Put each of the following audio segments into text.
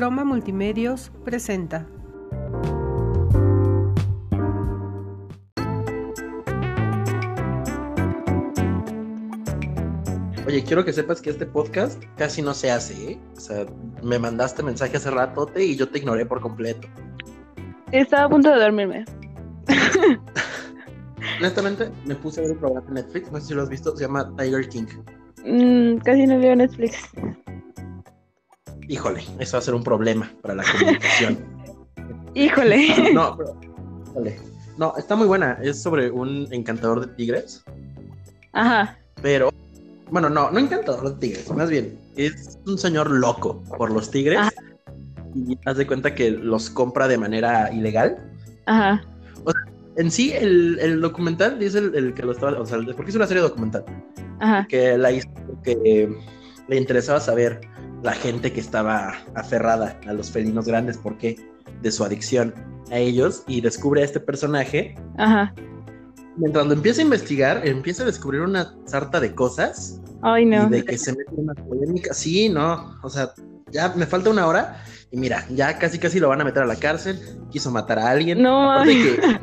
Croma Multimedios presenta. Oye, quiero que sepas que este podcast casi no se hace, ¿eh? O sea, me mandaste mensaje hace rato y yo te ignoré por completo. Estaba a punto de dormirme. Honestamente, me puse a ver un programa en Netflix, no sé si lo has visto, se llama Tiger King. Mm, casi no veo Netflix. Híjole, eso va a ser un problema para la comunicación. Híjole. no, pero, híjole. No, está muy buena. Es sobre un encantador de tigres. Ajá. Pero, bueno, no, no encantador de tigres, más bien, es un señor loco por los tigres. Ajá. Y haz de cuenta que los compra de manera ilegal. Ajá. En sí, el, el documental dice el, el que lo estaba. O sea, porque es una serie documental. Ajá. Que la hizo porque le interesaba saber la gente que estaba aferrada a los felinos grandes, ¿por qué? De su adicción a ellos. Y descubre a este personaje. Ajá. Mientras lo empieza a investigar, empieza a descubrir una sarta de cosas. Ay, no. Y de que se mete en una polémica. Sí, no. O sea, ya me falta una hora. Y mira, ya casi casi lo van a meter a la cárcel. Quiso matar a alguien. No, Aparte de que,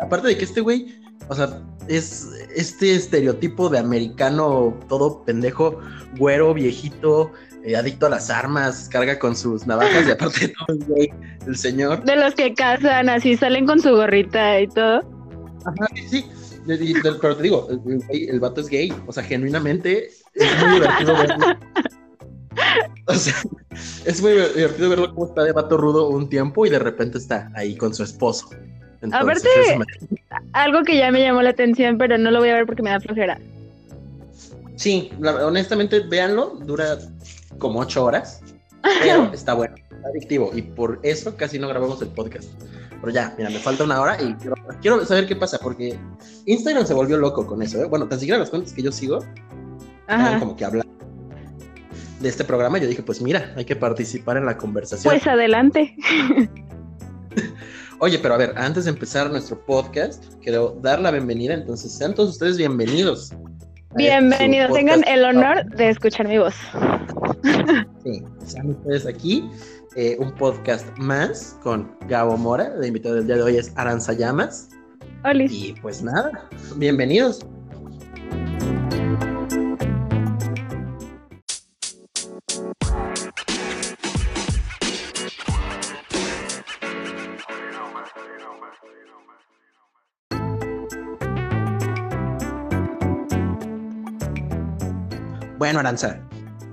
aparte de que este güey, o sea, es este estereotipo de americano todo pendejo, güero, viejito, eh, adicto a las armas, carga con sus navajas y aparte de todo el señor. De los que cazan, así salen con su gorrita y todo. Ajá, sí, sí. Pero te digo, el, el vato es gay, o sea, genuinamente es muy divertido verlo. O sea, es muy divertido verlo cómo está de vato rudo un tiempo y de repente está ahí con su esposo. Entonces, Aparte- me- Algo que ya me llamó la atención, pero no lo voy a ver porque me da flojera. Sí, la- honestamente, véanlo, dura como ocho horas, pero está bueno, está adictivo y por eso casi no grabamos el podcast. Pero ya, mira, me falta una hora y quiero, quiero saber qué pasa porque Instagram se volvió loco con eso, ¿eh? Bueno, tan siquiera las cuentas que yo sigo, Ajá. como que hablan de este programa. Yo dije, pues mira, hay que participar en la conversación. Pues adelante. Oye, pero a ver, antes de empezar nuestro podcast, quiero dar la bienvenida, entonces sean todos ustedes bienvenidos. Bienvenidos. su Tengan el honor de escuchar mi voz. Sí, sean ustedes aquí. eh, un podcast más con Gabo Mora. La invitada del día de hoy es Aranza Llamas. Olis. Y pues nada, bienvenidos. Bueno, Aranza,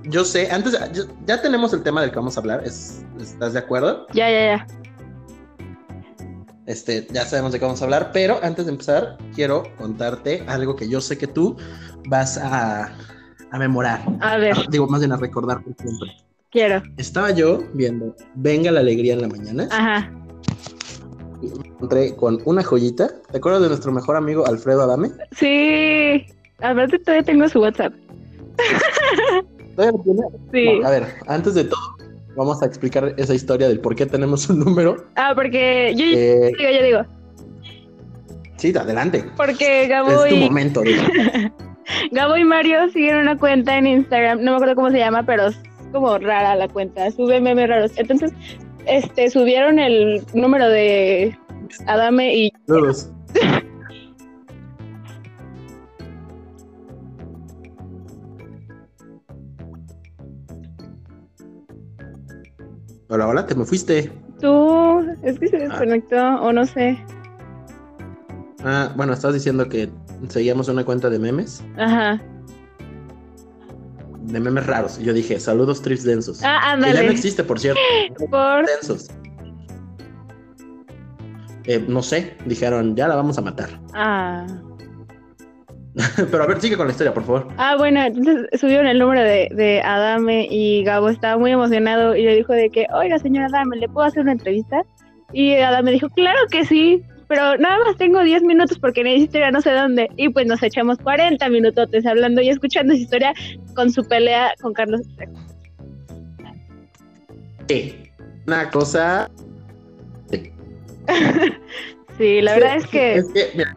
yo sé, antes, yo- ya tenemos el tema del que vamos a hablar, ¿es- ¿estás de acuerdo? Ya, ya, ya. Este, ya sabemos de qué vamos a hablar, pero antes de empezar, quiero contarte algo que yo sé que tú vas a, a memorar. A ver, Ah, Digo, más bien a recordar por siempre. quiero. Estaba yo viendo Venga la Alegría en la mañana Ajá. y me encontré con una joyita. ¿Te acuerdas de nuestro mejor amigo Alfredo Adame? Sí. Aparte todavía tengo su WhatsApp. A ver, antes de todo, vamos a explicar esa historia del por qué tenemos un número. Ah, porque yo Eh, digo, yo digo. sí, adelante. Porque Gabo Es tu y, momento. digo. Gabo y Mario siguen una cuenta en Instagram, no me acuerdo cómo se llama, pero es como rara la cuenta, sube memes raros. Entonces, este, subieron el número de Adame y Saludos. Hola, hola, te me fuiste. tú, es que se desconectó, o no sé. Ah, bueno, estás diciendo que seguíamos una cuenta de memes, Ajá. de memes raros. Yo dije, saludos trips densos. Ah, que ya no ándale. existe, por cierto. Por... densos. Eh, no sé, dijeron, ya la vamos a matar. Ah. Pero a ver, sigue con la historia, por favor. Ah, bueno, entonces subieron el número de, de Adame y Gabo estaba muy emocionado y le dijo de que, oiga, señora Adame, ¿le puedo hacer una entrevista? Y Adame dijo, claro que sí, pero nada más tengo 10 minutos porque necesito ir a no sé dónde. Y pues nos echamos 40 minutotes hablando y escuchando su historia con su pelea con Carlos Trejo. Sí. Una cosa. Sí, la verdad es que... Es que, mira.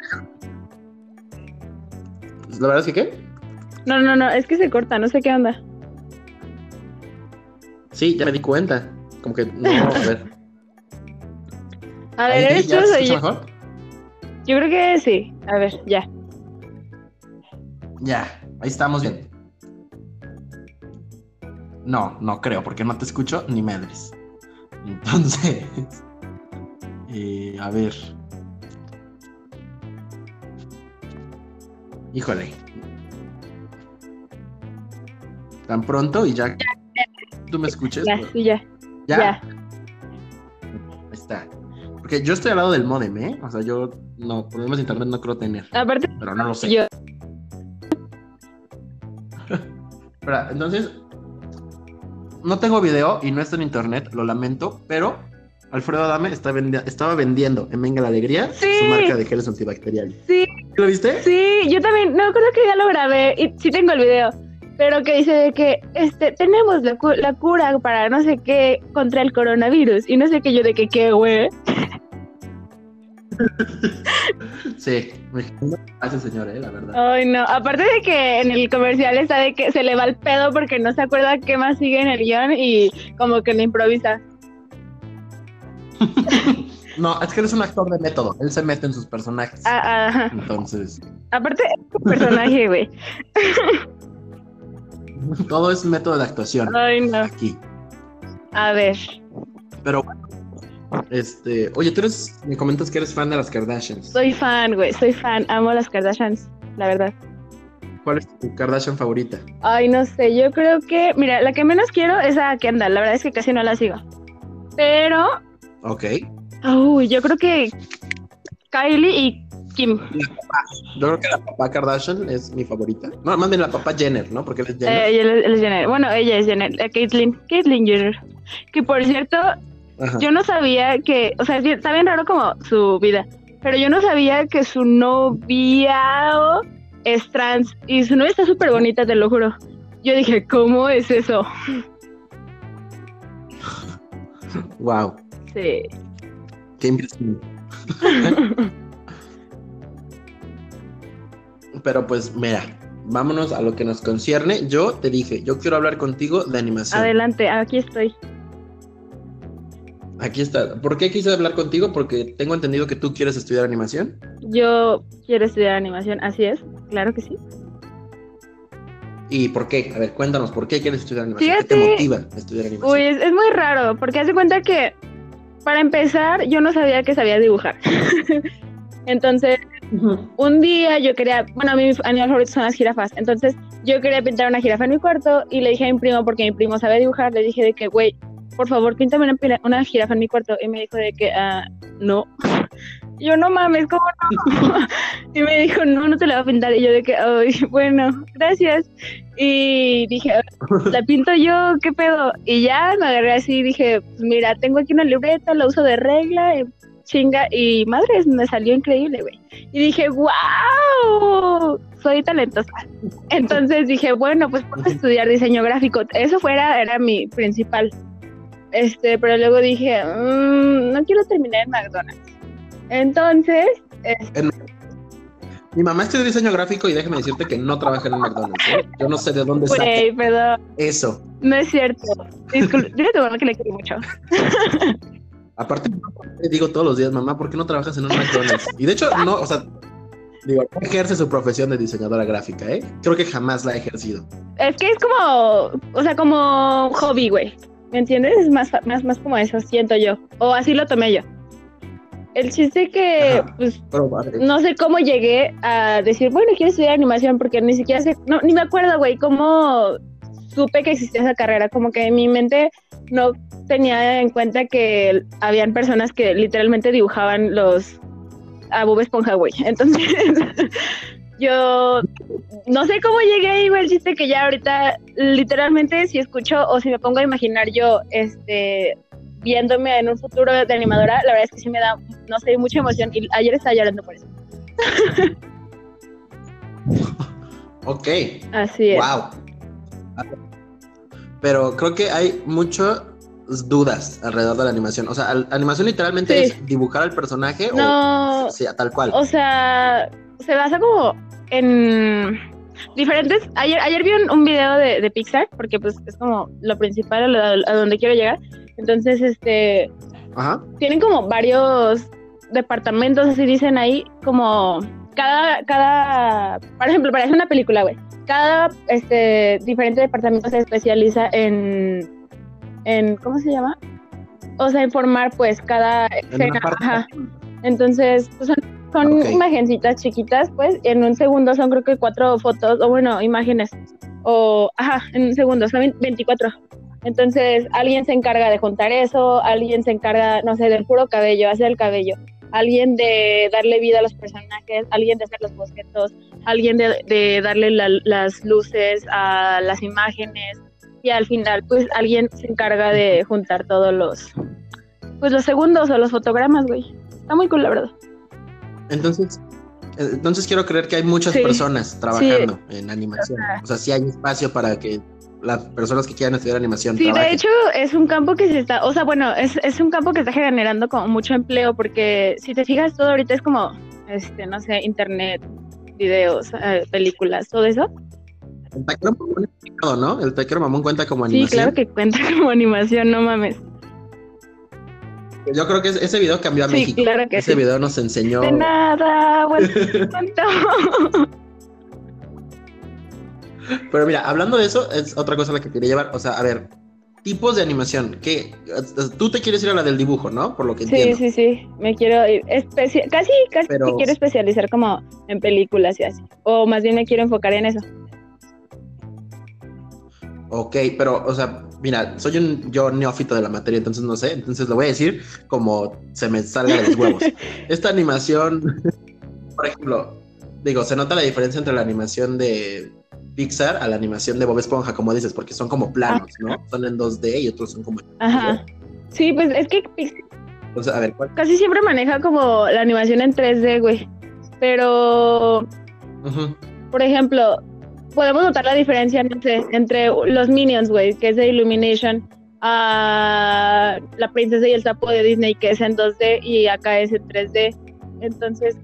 La verdad es que, ¿qué? No, no, no, es que se corta, no sé qué onda. Sí, ya me di cuenta. como que no, a ver. A ver, ¿eres ¿ya tú o yo? mejor? Yo creo que sí. A ver, ya. Ya, ahí estamos bien. No, no creo, porque no te escucho ni madres. Entonces, eh, a ver. Híjole. Tan pronto y ya. ¿Tú me escuches? Ya, sí, ya. ¿Ya? Ya. Ahí está. Porque yo estoy al lado del modem, ¿eh? O sea, yo no, problemas de internet no creo tener, Aparte, pero no lo sé. yo. Entonces, no tengo video y no está en internet, lo lamento, pero Alfredo Adame está vendi- estaba vendiendo en Venga la Alegría Sí. su marca de geles antibacteriales. Sí, ¿Lo viste? sí, yo también. No, creo que ya lo grabé y sí tengo el video. Pero que dice de que este tenemos la, cu- la cura para no sé qué contra el coronavirus. Y no sé qué yo de que qué, güey. Sí. Gracias, señor, eh, la verdad. Ay, no. Aparte de que en el comercial está de que se le va el pedo porque no se acuerda qué más sigue en el guion y como que le improvisa. No, es que él es un actor de método. Él se mete en sus personajes. Ah, ajá. Entonces, Aparte, es un personaje, güey. todo es método de actuación Ay, no. aquí. A ver. Pero bueno, este, oye, tú eres, me comentas que eres fan de las Kardashians. Soy fan, güey. Soy fan. Amo las Kardashians, la verdad. ¿Cuál es tu Kardashian favorita? Ay, no sé. Yo creo que. Mira, la que menos quiero es a Kendall. La verdad es que casi no la sigo. Pero. Ok. Uy, yo creo que. Kylie y Kim. Yo creo que la papá Kardashian es mi favorita. No, más bien la papá Jenner, ¿no? Porque él es Jenner. Eh, él, él es Jenner. Bueno, ella es Jenner. eh, Caitlyn. Caitlyn Jenner. Que por cierto, Ajá. yo no sabía que. O sea, es bien- está bien raro como su vida. Pero yo no sabía que su novia es trans. Y su novia está súper bonita, te lo juro. Yo dije, ¿cómo es eso? Wow, Sí. qué impresión. Pero pues mira, vámonos a lo que nos concierne. Yo te dije, yo quiero hablar contigo de animación. Adelante, aquí estoy. Aquí está. ¿Por qué quise hablar contigo? Porque tengo entendido que tú quieres estudiar animación. Yo quiero estudiar animación, así es, claro que sí. ¿Y por qué? A ver, cuéntanos, ¿por qué quieres estudiar animación? ¿Qué te Fíjate- motiva a estudiar animación? Uy, es, es muy raro, porque haz de cuenta que, para empezar, yo no sabía que sabía dibujar. Entonces, un día yo quería, bueno, a mí mis animales favoritos son las jirafas, entonces yo quería pintar una jirafa en mi cuarto y le dije a mi primo, porque mi primo sabe dibujar, le dije de que, güey, por favor, píntame una, una jirafa en mi cuarto. Y me dijo de que, ah, no. Y Yo, no mames, ¿cómo no? Y me dijo, no, no te la voy a pintar. Y yo de que, ay, bueno, gracias. Y dije, la pinto yo, ¿qué pedo? Y ya me agarré así y dije, pues mira, tengo aquí una libreta, la uso de regla, y chinga, y madres, me salió increíble, güey. Y dije, wow, soy talentosa. Entonces dije, bueno, pues puedo estudiar diseño gráfico. Eso fuera, era mi principal. Este, pero luego dije, "Mm, no quiero terminar en McDonald's. Entonces, Mi mamá estudió diseño gráfico y déjame decirte que no trabaja en un McDonald's. ¿eh? Yo no sé de dónde perdón, eso. no es cierto. Disculpe, dile a tu mamá que le quiero mucho. Aparte, le digo todos los días, mamá, ¿por qué no trabajas en un McDonald's? Y de hecho, no, o sea, digo, no ejerce su profesión de diseñadora gráfica, ¿eh? Creo que jamás la ha ejercido. Es que es como, o sea, como hobby, güey. ¿Me entiendes? Es más, más, más como eso, siento yo. O así lo tomé yo. El chiste que, Ajá. pues, no sé cómo llegué a decir, bueno, quiero estudiar animación, porque ni siquiera sé, no, ni me acuerdo, güey, cómo supe que existía esa carrera. Como que en mi mente no tenía en cuenta que habían personas que literalmente dibujaban los a Bob Esponja, güey. Entonces, yo no sé cómo llegué ahí, güey. El chiste que ya ahorita, literalmente, si escucho o si me pongo a imaginar yo, este, viéndome en un futuro de animadora, la verdad es que sí me da, no sé, mucha emoción. Y ayer estaba llorando por eso. Ok, Así es. wow. Pero creo que hay muchas dudas alrededor de la animación. O sea, animación literalmente Sí. es dibujar al personaje No, o sea, tal cual. o sea, se basa como en diferentes. Ayer, ayer vi un, un video de, de Pixar, porque pues es como lo principal a, lo- a donde quiero llegar. Entonces, este, Ajá. tienen como varios departamentos, así dicen ahí, como cada, cada, por ejemplo, para hacer una película, güey, cada este diferente departamento se especializa en, en, ¿cómo se llama? O sea, informar pues cada En escena. Ajá. Entonces, pues, son, son imagencitas chiquitas, pues, en un segundo son creo que cuatro fotos, o bueno, imágenes, o, ajá, en un segundo, son 24. Entonces, alguien se encarga de juntar eso, alguien se encarga, no sé, del puro cabello, hacer el cabello, alguien de darle vida a los personajes, alguien de hacer los bocetos, alguien de, de darle la- las luces a las imágenes, y al final, pues, alguien se encarga de juntar todos los, pues, los segundos o los fotogramas, güey. Está muy cool, la verdad. Entonces, entonces quiero creer que hay muchas Sí. personas trabajando en animación. O sea, sí hay espacio para que las personas que quieran estudiar animación Sí, de hecho es un campo que se está, o sea, bueno, es, es un campo que está generando como mucho empleo porque si te fijas todo ahorita es como, este, no sé, internet, videos, eh, películas, todo eso. El taquero mamón ¿no? El taquero mamón cuenta como Sí, animación. claro que cuenta como animación, no mames. Yo creo que ese video cambió a Sí, México. claro que ese sí. video nos enseñó. De nada, bueno. Pero mira, hablando de eso, es otra cosa a la que quería llevar. O sea, a ver, tipos de animación. ¿Qué? Tú te quieres ir a la del dibujo, ¿no? Por lo que Sí, entiendo. sí, sí, me quiero ir, casi, casi Pero- me quiero especializar como en películas y así, o más bien me quiero enfocar en eso. Ok, pero, o sea, mira, soy un yo neófito de la materia, entonces no sé. Entonces lo voy a decir como se me salga de los huevos. Esta animación, por ejemplo, digo, se nota la diferencia entre la animación de Pixar a la animación de Bob Esponja, como dices, porque son como planos, ¿no? Son en 2D y otros son como. Ajá. Sí, pues es que Pixar sea, a ver, ¿cuál? casi siempre maneja como la animación en 3D, güey. Pero, Ujú. por ejemplo, podemos notar la diferencia, sé, entre los Minions, güey, que es de Illumination, a La Princesa y el Sapo de Disney, que es en 2D y acá es en 3D. Entonces,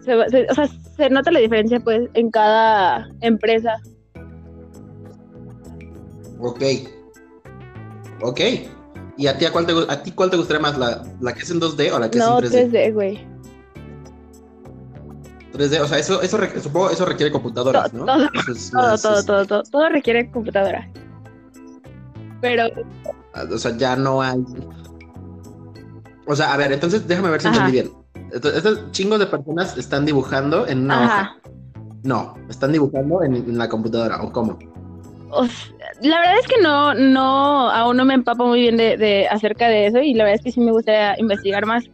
se, se- o sea, se nota la diferencia, pues, en cada empresa. Ok. Ok. ¿Y a ti, a cuál te, a ti cuál te gustaría más? ¿La, la que es en 2D o la que No, es en 3D? 3D, güey. 3D, o sea, eso, eso supongo eso requiere computadoras, ¿no? todo, Eso es Todo, todo, todo, todo, todo requiere computadora. Pero, O sea, ya no hay. O sea, a ver, entonces déjame ver si Ajá. entendí bien. Entonces, estos chingos de personas están dibujando en una ajá. hoja. No, están dibujando en, en la computadora, ¿o cómo? O la verdad es que no, no, aún no me empapo muy bien de, de acerca de eso y la verdad es que sí me gustaría investigar más.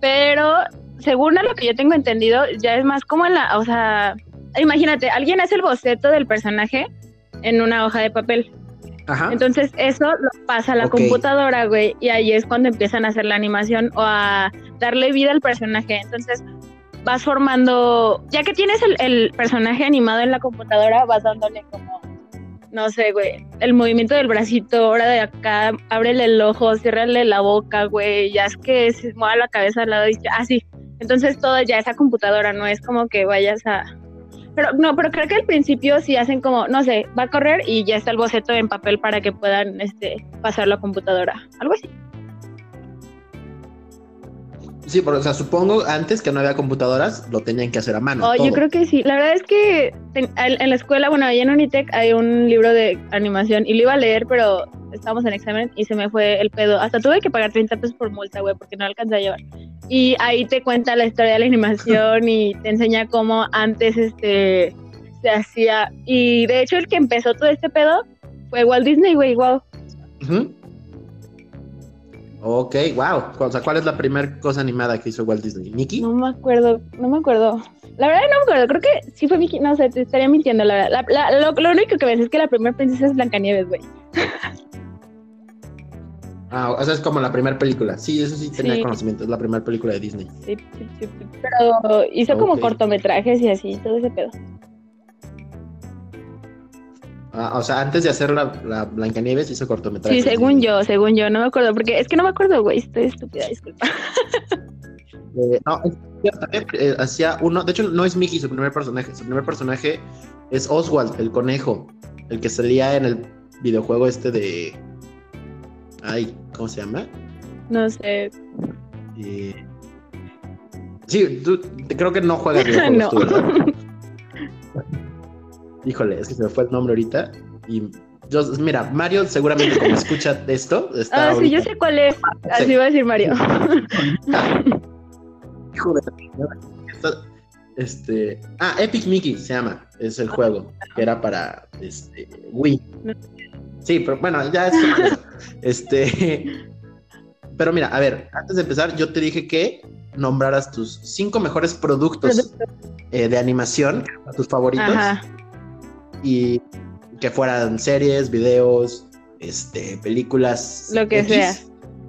Pero según a lo que yo tengo entendido, ya es más como en la, o sea, imagínate, alguien hace el boceto del personaje en una hoja de papel. Ajá. Entonces eso lo pasa a la computadora, güey, y ahí es cuando empiezan a hacer la animación o a darle vida al personaje. Entonces vas formando, ya que tienes el, el personaje animado en la computadora, vas dándole como, no sé, güey, el movimiento del bracito, ahora de acá, ábrele el ojo, ciérrale la boca, güey, ya es que se mueva la cabeza al lado y así. Entonces todo ya es a computadora, no es como que vayas a... Pero no, pero creo que al principio sí hacen como, no sé, va a correr y ya está el boceto en papel para que puedan este pasarlo a computadora. Algo así. Sí, pero, o sea, supongo antes que no había computadoras, lo tenían que hacer a mano. Oh, yo creo que sí. La verdad es que en, en la escuela, bueno, ahí en Unitec hay un libro de animación y lo iba a leer, pero estábamos en examen y se me fue el pedo. Hasta tuve que pagar 30 pesos por multa, güey, porque no alcancé a llevar. Y ahí te cuenta la historia de la animación y te enseña cómo antes este se hacía. Y de hecho el que empezó todo este pedo fue Walt Disney, güey, wow. Ujú. Ok, wow. O sea, ¿cuál es la primera cosa animada que hizo Walt Disney? ¿Mickey? No me acuerdo, no me acuerdo. La verdad no me acuerdo, creo que sí fue Mickey, no sé, te estaría mintiendo, la verdad. La- la- lo, lo único que me es que la primera princesa es Blancanieves, güey. Ah, o sea, es como la primera película. Sí, eso sí tenía Sí. conocimiento. Es la primera película de Disney. Sí, sí, sí, sí. Pero hizo como cortometrajes y así, todo ese pedo. Ah, o sea, antes de hacer la, la Blancanieves hizo cortometrajes. Sí, según yo, según yo, no me acuerdo, porque es que no me acuerdo, güey, estoy estúpida, disculpa. Eh, no, también, eh, hacía uno. De hecho, no es Mickey su primer personaje. Su primer personaje es Oswald, el conejo. El que salía en el videojuego este de. Ay, ¿cómo se llama? No sé. Eh, Sí, tú creo que no juegas videojuegos no. tú. Híjole, es que se me fue el nombre ahorita. Y yo, mira, Mario seguramente como escucha esto, está Ah, sí, yo sé cuál es. Así Sí. va a decir Mario. Hijo de Este. Ah, Epic Mickey se llama. Es el juego. Que era para este, Wii. Sí, pero bueno, ya es. este. Pero mira, a ver, antes de empezar, yo te dije que nombraras tus cinco mejores productos eh, de animación, tus favoritos, Ajá. Y que fueran series, videos, este, películas. Lo que X, sea.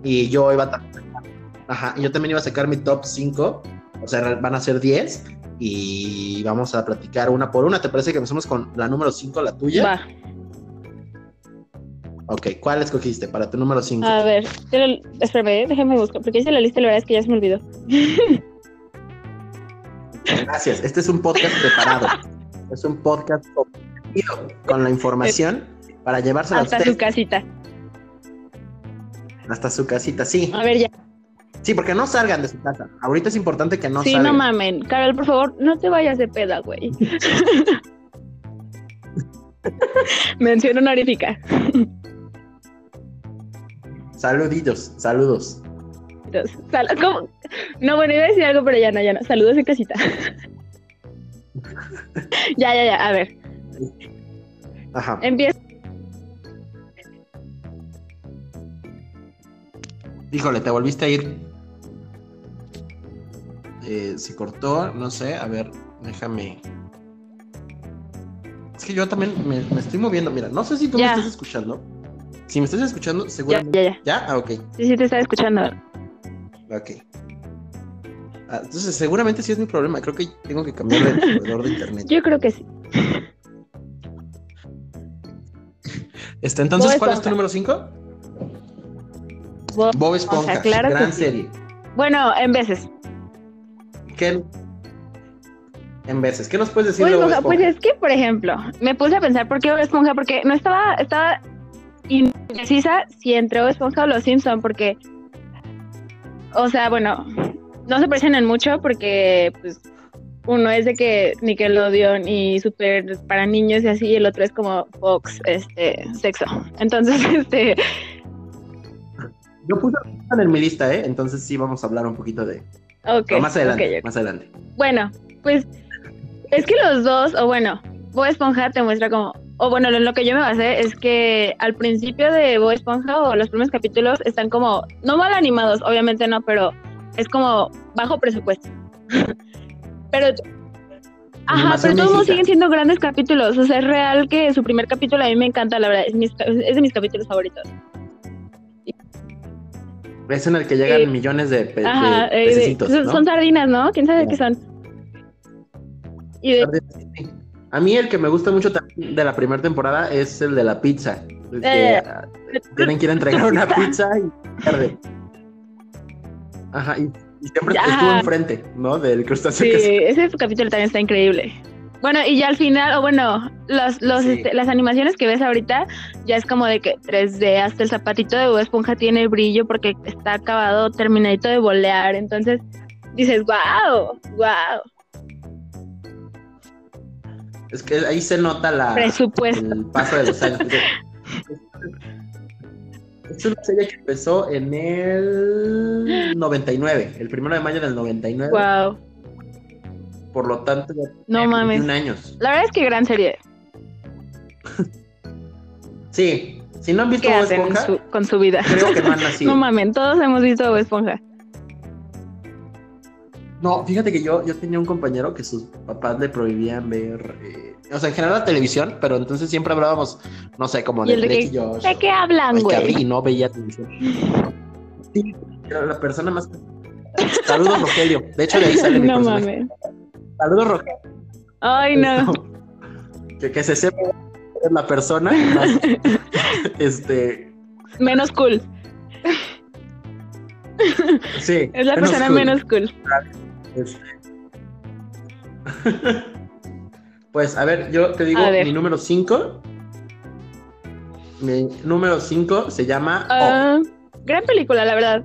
Y yo iba a. Ajá, yo también iba a sacar mi top 5. O sea, van a ser 10. Y vamos a platicar una por una. ¿Te parece que empezamos con la número 5, la tuya? Va. Ok, ¿cuál escogiste para tu número 5? A ver, lo- espérame, eh, déjame buscar, porque hice la lista y la verdad es que ya se me olvidó. Gracias. Este es un podcast preparado. es un podcast con la información para llevársela a Hasta usted su casita. hasta su casita. Sí, A ver, ya. sí, porque no salgan de su casa. Ahorita es importante que no sí, salgan. no mamen. Carol, por favor, no te vayas de peda, güey. Mención honorífica. Saluditos, saludos. Sal- ¿cómo? No, bueno, iba a decir algo, pero ya no, ya no. Saludos en casita. ya, ya, ya. A ver, Ajá. empieza. Híjole, te volviste a ir. Eh, se cortó, no sé. A ver, déjame. Es que yo también me, me estoy moviendo. Mira, no sé si tú Ya. me estás escuchando. Si me estás escuchando, Ya, seguramente. ya, ya. ¿Ya? Ah, ok. Sí, sí, te estaba escuchando. Ok. Ah, entonces, seguramente sí es mi problema. Creo que tengo que cambiar el proveedor de internet. Yo creo que sí. Este, entonces, Bob ¿cuál es tu número 5? Bob Bob Esponja. Esponja, claro que gran sí. serie. Bueno, en veces. ¿Qué? En veces. ¿Qué nos puedes decir Bob de Bob Esponja, Esponja? pues es que, por ejemplo, me puse a pensar por qué Bob Esponja, porque no estaba, estaba indecisa si entre Bob Esponja o Los Simpson, porque, o sea, bueno, no se parecen en mucho porque, pues, uno es de que Nickelodeon y super para niños y así, y el otro es como Fox, este, sexo. Entonces, este, Yo puse en mi lista, ¿eh? Entonces sí vamos a hablar un poquito de... ok. Más adelante, más adelante. Bueno, pues es que los dos, o bueno, Bob Esponja te muestra como, o bueno, en lo que yo me basé es que al principio de Bob Esponja o los primeros capítulos están como, no mal animados, obviamente no, pero es como bajo presupuesto. pero, ajá, pero todos siguen siendo grandes capítulos, o sea, es real que su primer capítulo a mí me encanta, la verdad, es, mis- es de mis capítulos favoritos. Es en el que llegan Eh, millones de, pe- de Ajá, eh, de- son, ¿no? son sardinas, ¿no? ¿Quién sabe qué son? Y de, Sí. A mí el que me gusta mucho también de la primera temporada es el de la pizza. El Eh. ah, tienen que ir a entregar una pizza y pierde. Ajá, y, y siempre Ya. estuvo enfrente, ¿no? Del crustáceo Sí, que se- ese capítulo también está increíble. Bueno, y ya al final, o bueno, los, los, Sí. este, las animaciones que ves ahorita ya es como de que 3D, hasta el zapatito de Bob Esponja tiene brillo porque está acabado, terminadito de bolear. Entonces dices, wow, wow, Es que ahí se nota la, presupuesto. el paso de los años. Es una serie que empezó en el 99, el primero de mayo del 99. Wow, Por lo tanto, ya no mames. 21 años. La verdad es que gran serie. Sí, si no han visto ¿Qué Bob Esponja, su- con su vida? creo que no han nacido. No mames, todos hemos visto a Bob Esponja. No, fíjate que yo, yo tenía un compañero que sus papás le prohibían ver, eh, o sea, en general la televisión, pero entonces siempre hablábamos, no sé, como ¿Y de Drake y Josh. ¿De qué hablan, güey? Y no veía televisión. Sí, era la persona más. Saludos, Rogelio. De hecho, de ahí sale mi No personaje. mames. Saludos, Rogelio. Ay, no. Que, que se sepa es la persona más. este. Menos cool. Sí. Es la persona cool. menos cool. Este. pues, a ver, yo te digo mi número 5. Mi número 5 se llama. Ah, gran película, la verdad.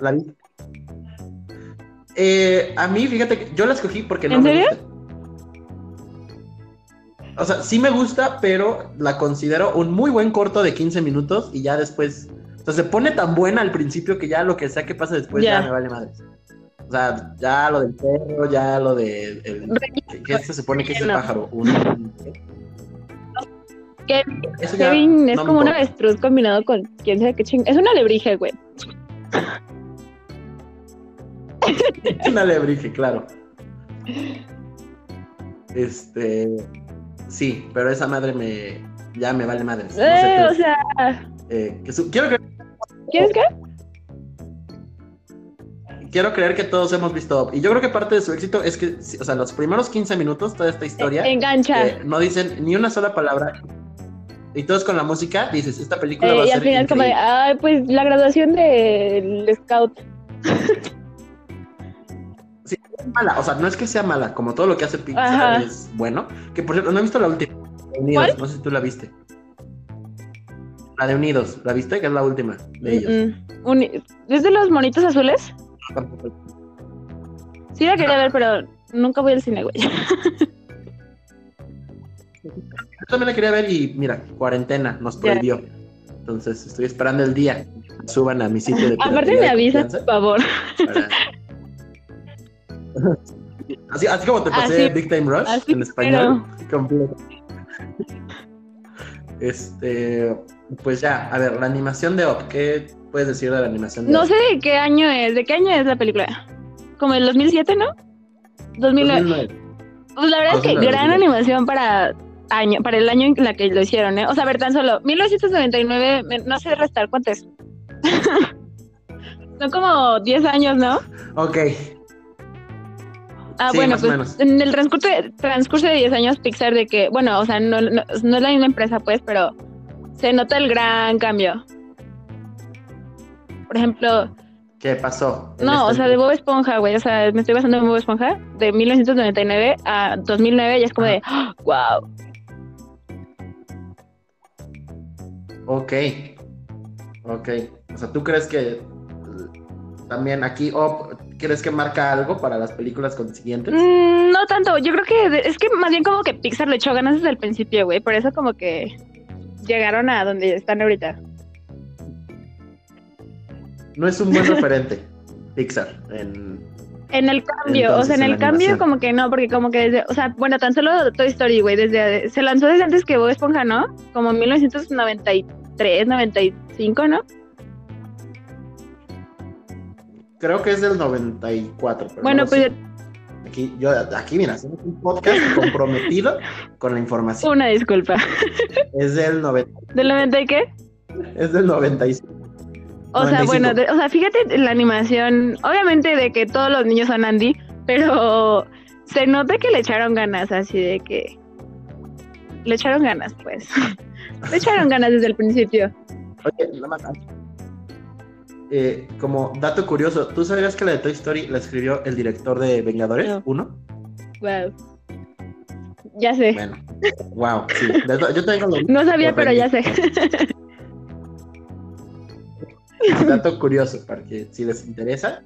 ¿La vi? Eh, a mí, fíjate que yo la escogí porque no ¿En me serio? gusta. O sea, sí me gusta, pero la considero un muy buen corto de 15 minutos y ya después. O sea, se pone tan buena al principio que ya lo que sea que pase después ya, Ya. me vale madres. O sea, ya lo del perro, ya lo de. El, que- que este se supone que es el pájaro. Kevin, eso ya Kevin es no como un avestruz combinado con quién sabe qué ching. Es una alebrije, güey. Es una alebrije, claro. Este. Sí, pero esa madre me. Ya me vale madres. No sé Eh, o sea, Eh, que su- quiero, creer, ¿quieres qué? Quiero creer que todos hemos visto Up. Y yo creo que parte de su éxito es que, o sea, los primeros 15 minutos, toda esta historia, Engancha. eh, no dicen ni una sola palabra. Y todos con la música dices, esta película va Eh, a y ser al final, como de, increíble. ay, pues la graduación del scout. Sí, es mala. O sea, no es que sea mala, como todo lo que hace Pixar Ajá. es bueno. Que por cierto, no he visto la última. Unidos, ¿Cuál? no sé si tú la viste. La de Unidos, ¿la viste? Que es la última de ellos. Mm, mm. ¿Es de los monitos azules? Tampoco. Sí la quería ver, pero nunca voy al cine, güey. Yo también la quería ver y mira, cuarentena nos prohibió. Entonces estoy esperando el día que suban a mi sitio de Aparte me avisas, por favor. para- así, así como te pasé Así- Big Time Rush en español. completo. Este, pues ya, a ver, la animación de Up, ¿qué puedes decir de la animación de No sé de qué año es, de qué año es la película. Como el 2007, ¿no? 2009. 2009. Pues la verdad es que 2009, gran 2009. animación para año, para el año en la que lo hicieron, ¿eh? O sea, a ver, tan solo 1999, me- no sé restar cuánto es. Son como 10 años, ¿no? Ok, Ah, Sí, bueno, pues en el transcurso de, transcurso de 10 años Pixar de que, bueno, o sea, no, no, no es la misma empresa, pues, pero se nota el gran cambio. Por ejemplo, ¿qué pasó? no, o este sea, de Bob Esponja, güey, o sea, me estoy basando en Bob Esponja, de 1999 a 2009 ya es como de, wow. Ok. Ok. O sea, ¿tú crees que también aquí Up, crees que marca algo para las películas consiguientes? Mm, no tanto, yo creo que es que más bien como que Pixar le echó ganas desde el principio, güey, por eso como que llegaron a donde están ahorita. No es un buen referente, Pixar. En... En el cambio, o sea, en el cambio animación. como que no, porque como que desde, o sea, bueno, tan solo Toy Story, güey, desde, se lanzó desde antes que Bob Esponja, ¿no? Como en 1993, 95, ¿no? Creo que es del 94. Pero Bueno, no pues sé. Aquí, yo, aquí, mira, hacemos un podcast comprometido con la información. una disculpa. Es del, noven- ¿Del 90 y qué? es del 95. O sea, 95. bueno, de- o sea, fíjate la animación, obviamente de que todos los niños son Andy, pero se nota que le echaron ganas, así de que le echaron ganas, pues. le echaron ganas desde el principio. Oye, nada más. Eh, como dato curioso, ¿tú sabías que la de Toy Story la escribió el director de Vengadores No. 1? Wow. Ya sé. Bueno, wow, sí. Yo tengo los No sabía, lo pero ya sé. dato curioso, para que si les interesa,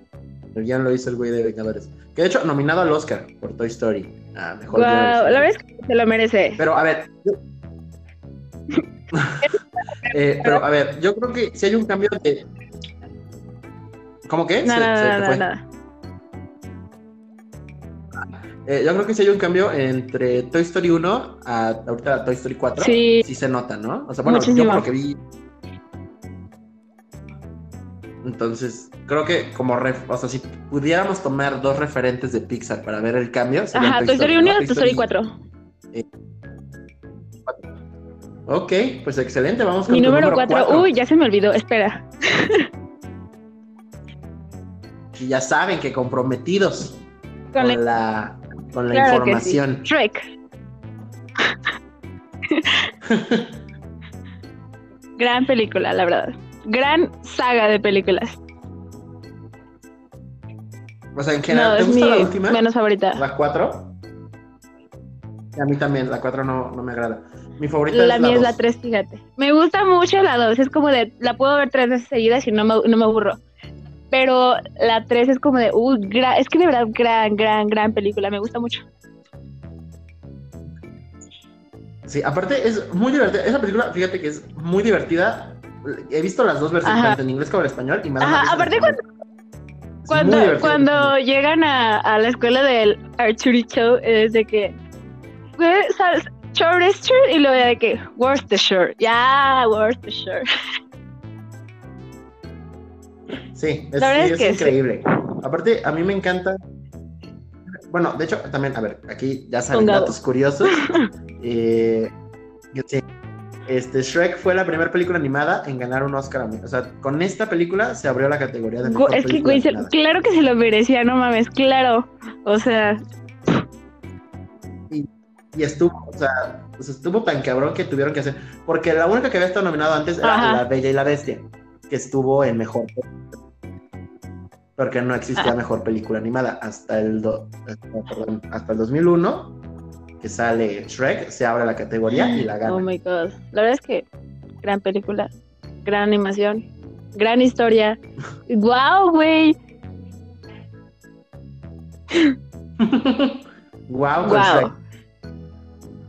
el guion lo hizo el güey de Vengadores. Que de hecho, nominado al Oscar por Toy Story. A mejor Wow, la verdad es que se lo merece. Pero a ver. yo- Eh, pero a ver, yo creo que si hay un cambio de. ¿Cómo que? No, Se- no, se te no, no, fue. no. Eh, yo creo que si hay un cambio entre Toy Story 1 a ahorita a Toy Story 4. Sí. se nota, ¿no? O sea, bueno, yo Muchísimo. por lo que vi. Entonces, creo que como ref- o sea, si pudiéramos tomar dos referentes de Pixar para ver el cambio. Ajá, Toy Story 1 ¿no? y Toy Story 4. Ok, pues excelente, vamos con Mi número 4. cuatro. Uy, ya se me olvidó. Espera. Y ya saben que comprometidos Con con, la- con la Claro que sí. información. Shrek. Gran película, la verdad. Gran saga de películas. O sea, en general, No, ¿te gusta la última? menos favorita. ¿La 4? A mí también, la 4 no, no me agrada. Mi favorita La es la mía es la dos. 3, fíjate. Me gusta mucho la 2, es como de, la puedo ver tres veces seguidas y no me, no me aburro. Pero la 3 es como de, uh, es que de verdad, gran, gran, gran película, me gusta mucho. Sí, aparte es muy divertida. Esa película, fíjate que es muy divertida. He visto las dos versiones, tanto en inglés como en español. Y me Ajá, aparte Cuando, divertida. cuando llegan a, a la escuela del Arturito, es de que, "Where- sal- short is shirt", y luego de que, shirt? Ya, where's the shirt? Sí, es, sí, es que sí. increíble. Aparte, a mí me encanta. Bueno, de hecho, también, a ver, aquí ya saben Pongado. datos curiosos. Eh, sí, este, Shrek fue la primera película animada en ganar un Oscar. a mí. O sea, con esta película se abrió la categoría de mejor Es que, güey, claro que se lo merecía, no mames, claro. O sea, Y estuvo, o sea, pues estuvo tan cabrón que tuvieron que hacer. Porque la única que había estado nominado antes era Ajá. La Bella y la Bestia, que estuvo en mejor. Porque no existía Ah. mejor película animada hasta el, do- hasta, perdón, hasta el 2001, que sale Shrek, se abre la categoría y la gana. oh my god. La verdad es que, gran película, gran animación, gran historia. ¡Wow, güey! wow, con ¡Wow! Shrek.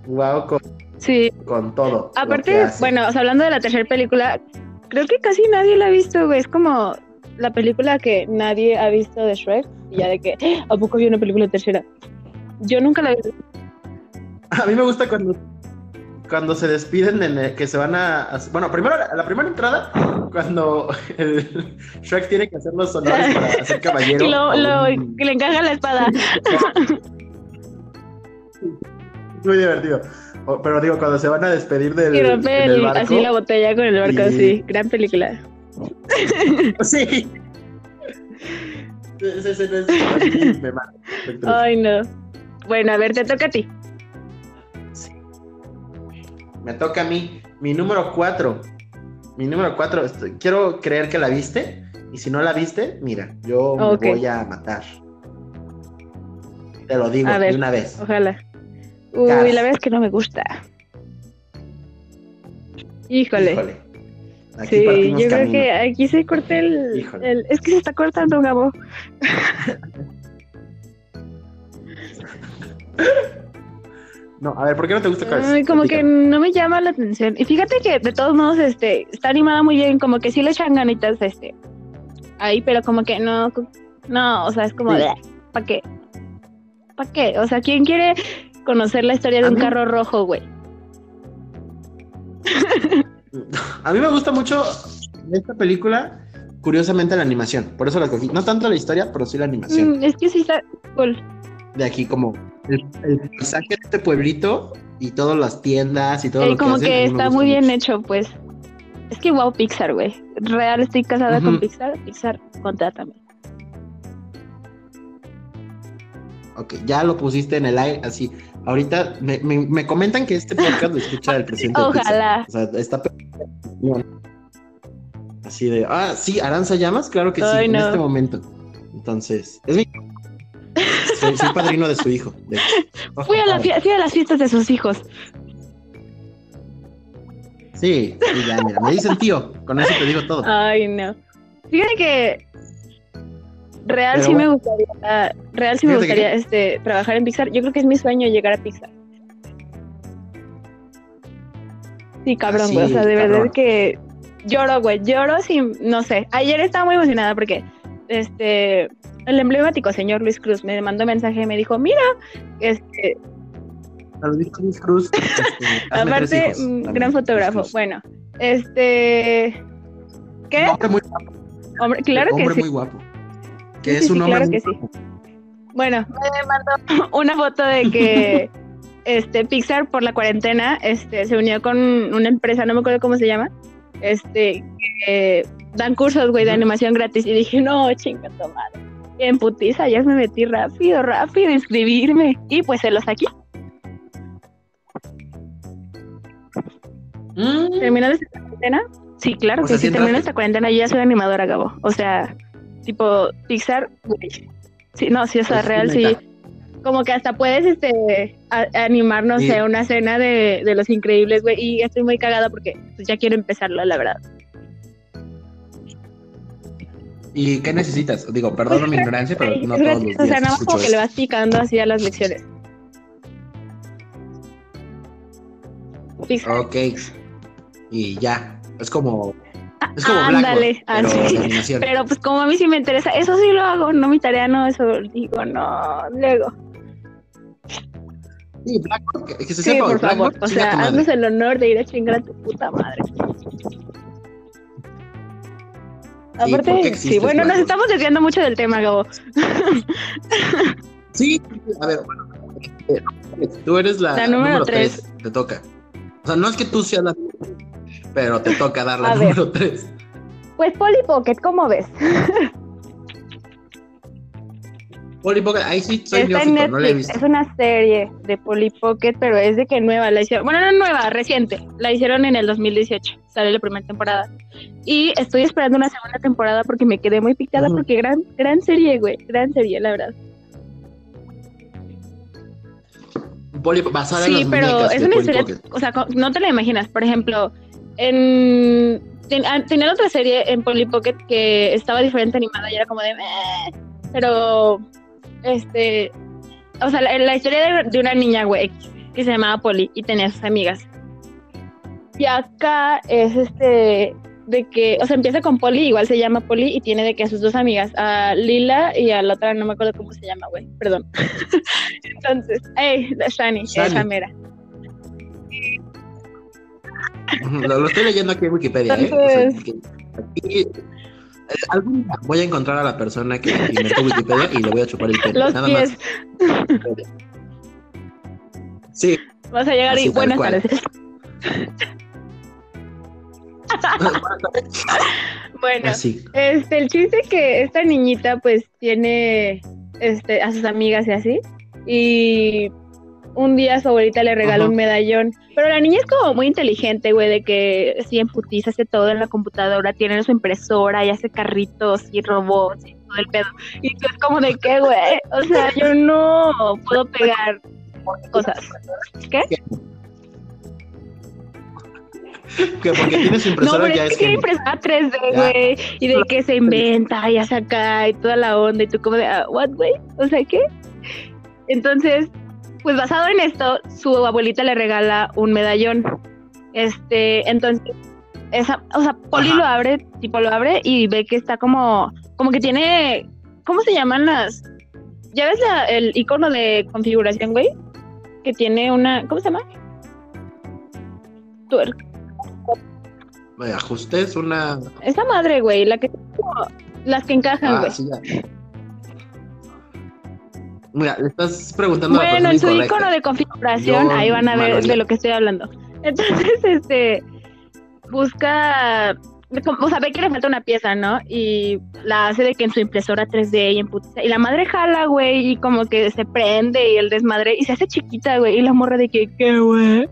Wow con, Sí, con todo. Aparte, bueno, o sea, hablando de la tercera película, creo que casi nadie la ha visto, güey. Es como la película que nadie ha visto de Shrek. Y ya de que, "Ah, ¿a poco había una película tercera? Yo nunca la vi. A mí me gusta cuando, cuando se despiden, en el- que se van a, a- Bueno, primero, la, la primera entrada, cuando el Shrek tiene que hacer los honores para hacer caballero. Lo, a lo- un- que le encaja la espada. Muy divertido. Pero digo, cuando se van a despedir del, Y rompe el barco. así la botella con el barco, Y- sí. Gran película. Sí. Ese, a mí me mata. Ay, no. Bueno, a ver, te toca a ti. Me toca a mí. Mi número 4. Mi número 4. Quiero creer que la viste. Y si no la viste, mira, yo me voy a matar. Te lo digo ver. de una vez. Ojalá. Uy, Cars. la verdad es que no me gusta. Híjole. Híjole. Aquí Sí, yo creo camino. que aquí se corta el, el- Es que se está cortando, Gabo. No, a ver, ¿por qué no te gusta Cars? Ay, como que no me llama la atención. Y fíjate que de todos modos, este, está animada muy bien, como que sí le echan ganitas, este, ahí, pero como que no, no, o sea, es como, Sí. ¿para qué? ¿Para qué? O sea, ¿quién quiere conocer la historia de un mí- carro rojo, güey? A mí me gusta mucho esta película, curiosamente la animación. Por eso la cogí. No tanto la historia, pero sí la animación. Mm, es que sí está cool. De aquí, como el, el paisaje de este pueblito y todas las tiendas y todo Eh, lo que como hacen, que está muy bien mucho. hecho, pues. Es que wow, Pixar, güey. Real, estoy casada con. Pixar. Pixar, contrátame. Ok, ya lo pusiste en el aire, así. Ahorita me, me- me comentan que este podcast lo escucha el presidente. de. Ojalá. O sea, está así de, ah, sí, Aranza Llamas, claro que sí, en este momento. Entonces, es mi... soy, soy padrino de su hijo. de. Fui a, la fie- fui a las fiestas de sus hijos. Sí, sí, ya, mira, me dicen tío, con eso te digo todo. Ay, no. Fíjate que real Pero sí bueno. me gustaría, real sí me que- gustaría este trabajar en Pixar. Yo creo que es mi sueño llegar a Pixar. Sí, cabrón, Ah, güey. o sea, de verdad que lloro, güey. Lloro sin, no sé. Ayer estaba muy emocionada porque este el emblemático señor Luis Cruz me mandó mensaje y me dijo, mira, este, Luis Cruz. este, aparte, hijos, mm, gran fotógrafo. Bueno, este, ¿qué? Hombre muy guapo. Hombre, claro que hombre sí. muy guapo. Que Sí, es sí, un hombre claro muy que sí. Bueno, me mandó una foto de que este Pixar por la cuarentena este se unió con una empresa, no me acuerdo cómo se llama, este que dan cursos, güey, de animación gratis y dije, "No, chinga tu madre." Y en putiza ya me metí rápido, rápido a inscribirme y pues se los saqué. Mm, ¿Terminó esta cuarentena? Sí, claro O que sea, sí, ¿sí terminó entraste? esta cuarentena ya soy animadora, Gabo. O sea, tipo Pixar, güey. Sí, no, sí, o sea, Pues, real, sí. como que hasta puedes este a- animarnos Sí. a una cena de, de los increíbles, güey. Y estoy muy cagada porque pues, ya quiero empezarlo, la verdad. ¿Y qué necesitas? Digo, perdón mi ignorancia, pero no todos los días o sea, nada más como que le vas picando así a las lecciones. Ok. Y ya. Es como. Es como Blackboard, Ándale, pero. Pero pues como a mí sí me interesa, eso sí lo hago, no mi tarea, no, eso digo, no, luego. Sí, Blackboard, que, se Sí, sepa, por favor, o sea, haznos el honor de ir a chingar a tu puta madre. ¿Por qué Aparte, sí, bueno, nos estamos desviando mucho del tema, Gabo. Sí, a ver, bueno. Tú eres la, La número 3. Te toca. O sea, no es que tú seas la. Pero te toca dar la A número 3. Pues Polly Pocket, ¿cómo ves? Polly Pocket, ahí sí soy Está en neófito, no la he Netflix, visto. es una serie de Polly Pocket, pero es de que nueva, la hicieron, bueno, no nueva, reciente, la hicieron en el 2018, sale la primera temporada. Y estoy esperando una segunda temporada porque me quedé muy picada porque gran, gran serie, güey, gran serie, la verdad. Polly, basada en Sí, las pero es una historia, o sea, no te la imaginas. Por ejemplo, en ten- ah, tenían otra serie en Polly Pocket que estaba diferente animada y era como de, pero este, o sea, la, la historia de, de una niña, güey, que se llamaba Polly y tenía sus amigas. Y acá es este de que, o sea, empieza con Polly, igual se llama Polly y tiene de que a sus dos amigas, a Lila y a la otra no me acuerdo cómo se llama, güey, perdón. Entonces, hey, Shani, Shani. esa mera. Lo, lo estoy leyendo aquí en Wikipedia, ¿eh? O sea, Entonces- que aquí, eh, algún día voy a encontrar a la persona que inventó Wikipedia y le voy a chupar el pelo. Los nada pies. más. Sí. Vas a llegar Así, y buenas tardes. Bueno, Así. este, el chiste es que esta niñita pues tiene este, a sus amigas y así. Y un día su abuelita le regala Ajá. un medallón. Pero la niña es como muy inteligente, güey, de que sí en putiza hace todo en la computadora, tiene su impresora y hace carritos y robots y todo el pedo. Y tú es como de qué, güey. O sea, yo no puedo pegar cosas. ¿Qué? Que porque tienes No, impresora pero ya es es que tiene genio. impresora 3D, Ya. güey, y de que se inventa y hace acá y toda la onda, y tú como de, ah, ¿what, güey? O sea, ¿qué? Entonces, pues basado en esto, su abuelita le regala un medallón. Este, entonces, esa, o sea, Ajá. lo abre, tipo lo abre y ve que está como, como que tiene, ¿cómo se llaman las? ¿Ya ves la- el icono de configuración, güey? Que tiene una, ¿cómo se llama? Tuer- Me ajustes una. Esa madre, güey, la que las que encajan, Ah, güey. sí, ya. Mira, le estás preguntando a la bueno, en su incorrecta. icono de configuración, Yo, ahí van a ver Manuela. de lo que estoy hablando. Entonces, este, busca, o sea, ve que le falta una pieza, ¿no? Y la hace de que en su impresora 3D y en putiza. Y la madre jala, güey, y como que se prende y el desmadre, y se hace chiquita, güey, y la morra de que, ¿qué, güey?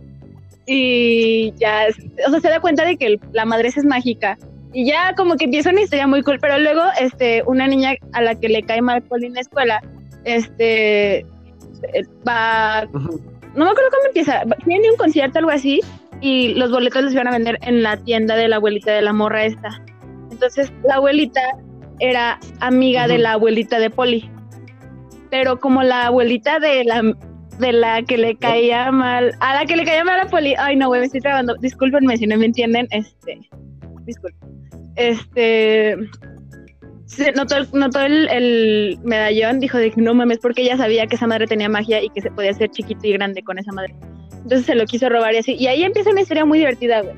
Y ya, o sea, se da cuenta de que el- la madre es mágica. Y ya como que empieza una historia muy cool, pero luego, este, una niña a la que le cae mal Poli en la escuela, este, va no me acuerdo cómo empieza, tiene un concierto algo así y los boletos los iban a vender en la tienda de la abuelita de la morra esta. Entonces la abuelita era amiga de la abuelita de Poli. Pero como la abuelita de la de la que le caía mal, a la que le caía mal a Poli, ay no, güey, me estoy trabando, discúlpenme si no me entienden, este, disculpen. Este se notó, el, notó el, el medallón, dijo de que no mames, porque ella sabía que esa madre tenía magia y que se podía hacer chiquito y grande con esa madre. Entonces se lo quiso robar y así. Y ahí empieza una historia muy divertida, güey.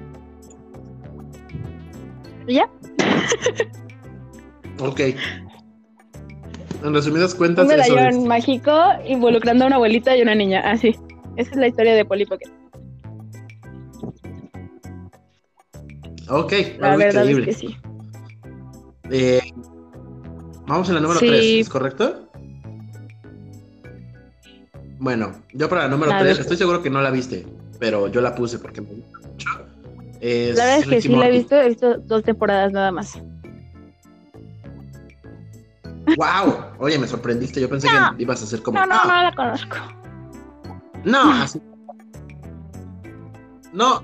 ¿Y ya? Ok. En resumidas cuentas, Un eso medallón es. mágico involucrando a una abuelita y una niña, así. Esa es la historia de Polly Pocket. Ok, La algo verdad increíble. es que sí. Eh, vamos a la número Sí. 3, ¿es correcto? Bueno, yo para la número A 3, ver. estoy seguro que no la viste, pero yo la puse porque me gusta mucho. Es La verdad es que sí la he visto, he visto dos temporadas nada más. wow. Oye, me sorprendiste. Yo pensé No. que ibas a hacer como. No, no, "Ah, no la conozco. No, así. No,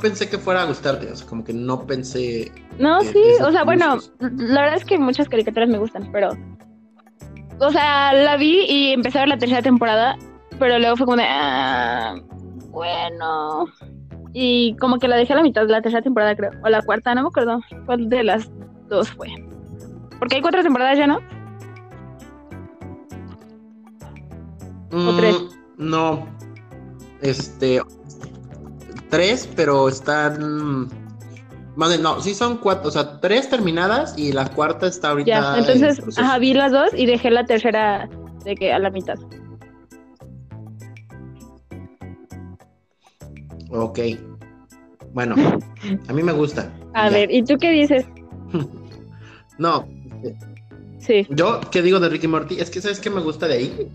pensé que fuera a gustarte. O sea, como que no pensé. No, sí, o sea, bueno, la verdad es que muchas caricaturas me gustan, pero. O sea, la vi y empecé a ver la tercera temporada, pero luego fue como de. Ah, bueno. Y como que la dejé a la mitad de la tercera temporada, creo. O la cuarta, no me acuerdo cuál de las dos fue. Porque hay cuatro temporadas ya, ¿no? Mm, tres? No. Este. Tres, pero están. Más bien, no, sí son cuatro. O sea, tres terminadas y la cuarta está ahorita. Ya, en entonces, proceso. ajá, vi las dos y dejé la tercera de que a la mitad. Ok. Bueno, a mí me gusta. A Ya. ver, ¿y tú qué dices? No, Sí. yo, ¿qué digo de Ricky Morty? Es que, ¿sabes qué me gusta de ahí?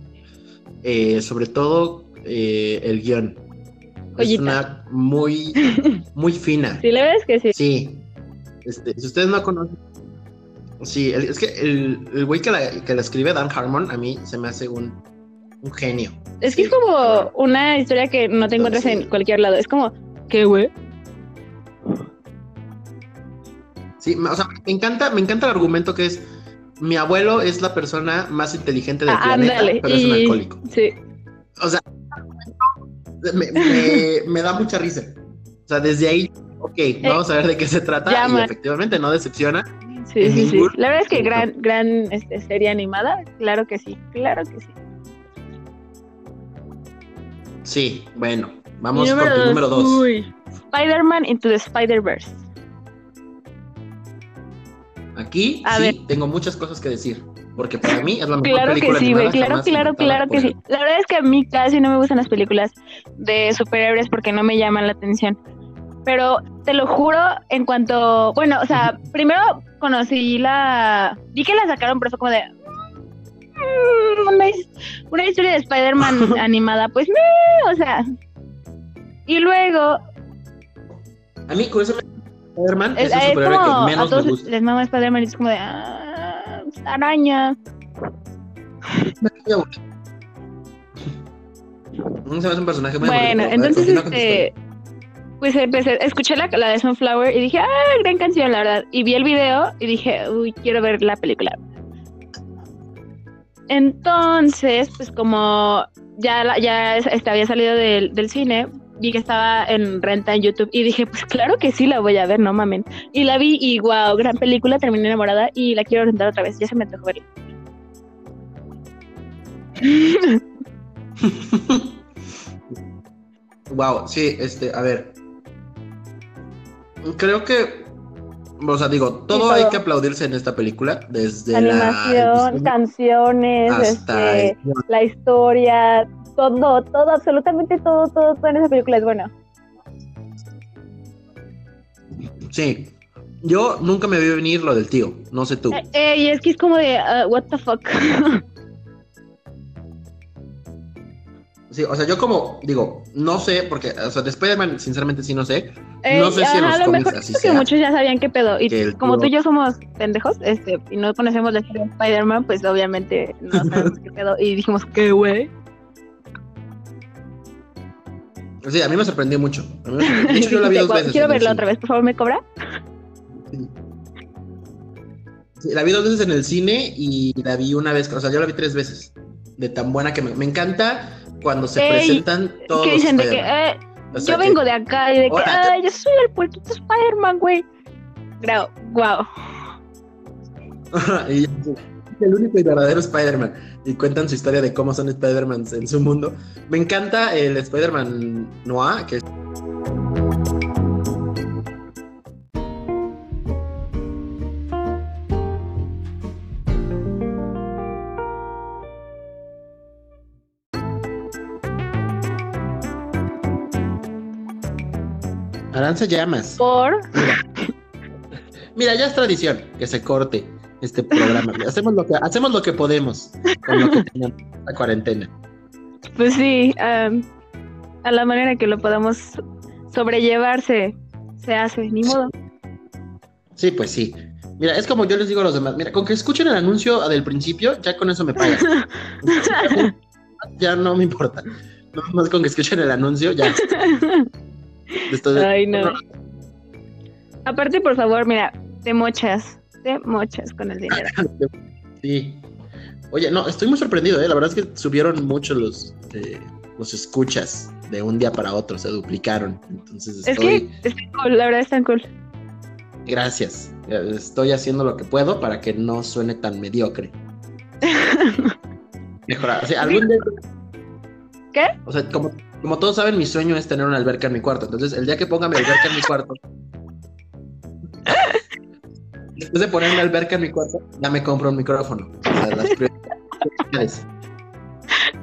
Eh, sobre todo eh, el guion. Es una muy, muy fina. Sí, la verdad es que sí. Sí. Este, si ustedes no conocen. Sí, el- es que el el güey que la, que la escribe, Dan Harmon, a mí se me hace un, un genio. Es que Sí, es como claro. una historia que no te encuentras Sí. en cualquier lado. Es como, ¿qué, güey? Sí, o sea, me encanta, me encanta el argumento que es mi abuelo es la persona más inteligente del Ah, planeta, ándale. pero es un alcohólico. Sí. O sea, me, me- me da mucha risa. O sea, desde ahí, ok, vamos a ver de qué se trata. Y efectivamente no decepciona. Sí, sí, sí. La verdad es que gran, gran este, serie animada, claro que sí, claro que sí. Sí, bueno, vamos por tu número dos. Uy. Spider-Man Into the Spider-Verse. Aquí A sí ver. tengo muchas cosas que decir. Porque para mí es la mejor Claro que sí, güey, claro, claro, claro que sí. La verdad es que a mí casi no me gustan las películas de superhéroes porque no me llaman la atención. Pero te lo juro, en cuanto, bueno, o sea, primero conocí la, vi que la sacaron, pero fue como de, mm, una, una historia de Spider-Man animada, pues, o sea, y luego, A mí, curiosamente, Spider-Man es, es, el es superhéroe como, que a menos me todos gusta. les mama Spider-Man y es como de, ah, araña, se me hace un personaje muy Bueno, ver, entonces, este, pues empecé, escuché la, la de Sunflower y dije, ah, gran canción, la verdad. Y vi el video y dije, uy, quiero ver la película. Entonces, pues como ya, la- ya es- este, había salido del, del cine, vi que estaba en renta en YouTube y dije, pues claro que sí la voy a ver, no mamen. Y la vi y wow, gran película, terminé enamorada y la quiero rentar otra vez, ya se me antojó verla. Wow, sí, este, a ver. Creo que, o sea, digo, todo todo. hay que aplaudirse en esta película, desde Animación, la canciones, hasta este, la historia, todo, todo, absolutamente todo, todo, todo en esa película es bueno. Sí. Yo nunca me vi venir lo del tío, no sé tú. Eh, eh, y es que es como de, ah, what the fuck. Sí, o sea, yo como digo, no sé, porque, o sea, de Spider-Man, sinceramente sí no sé. Eh, No sé si en los a lo cómics mejor así es que sea. muchos ya sabían qué pedo. Y Que como tío- tú y yo somos pendejos, este, y no conocemos la historia de Spider-Man, pues obviamente no sabemos qué pedo. Y dijimos, ¿qué güey? Sí, a mí me sorprendió mucho. A mí me sorprendió. De hecho, yo la vi dos "Guau, veces. Quiero verla otra vez, por favor, ¿me cobra? Sí, la vi dos veces en el cine y la vi una vez, o sea, yo la vi tres veces. De tan buena que me, me encanta cuando se Ey, presentan todos que dicen de que, eh, O sea, yo que- vengo de acá y de que, ay, yo soy el puerquito Spider-Man, güey. Grau, wow. y el único y verdadero Spider-Man. Y cuentan su historia de cómo son Spider-Man en su mundo. Me encanta el Spider-Man Noir, que es Aranza Llamas. Por, Mira, ya es tradición que se corte este programa. hacemos, lo que, hacemos lo que podemos con lo que tenemos la cuarentena. pues sí, a la manera que lo podamos sobrellevarse, se hace, ni modo. Sí, pues sí. Mira, es como yo les digo a los demás, mira, con que escuchen el anuncio del principio, ya con eso me pagan. ya no me importa. No más con que escuchen el anuncio, ya. Estoy- Ay, no. Aparte, por favor, mira, te mochas, te mochas con el dinero. Sí. Oye, no, estoy muy sorprendido, ¿eh? La verdad es que subieron mucho los, eh, los escuchas de un día para otro, se duplicaron. Entonces Es estoy... que están cool, la verdad están cool. Gracias. Estoy haciendo lo que puedo para que no suene tan mediocre. Mejorar. O sea, algún día... ¿Qué? O sea, como, como todos saben, mi sueño es tener una alberca en mi cuarto. Entonces, el día que ponga mi alberca en mi cuarto... Después de poner una alberca en mi cuarto, ya me compro un micrófono. O sea, las prioridades.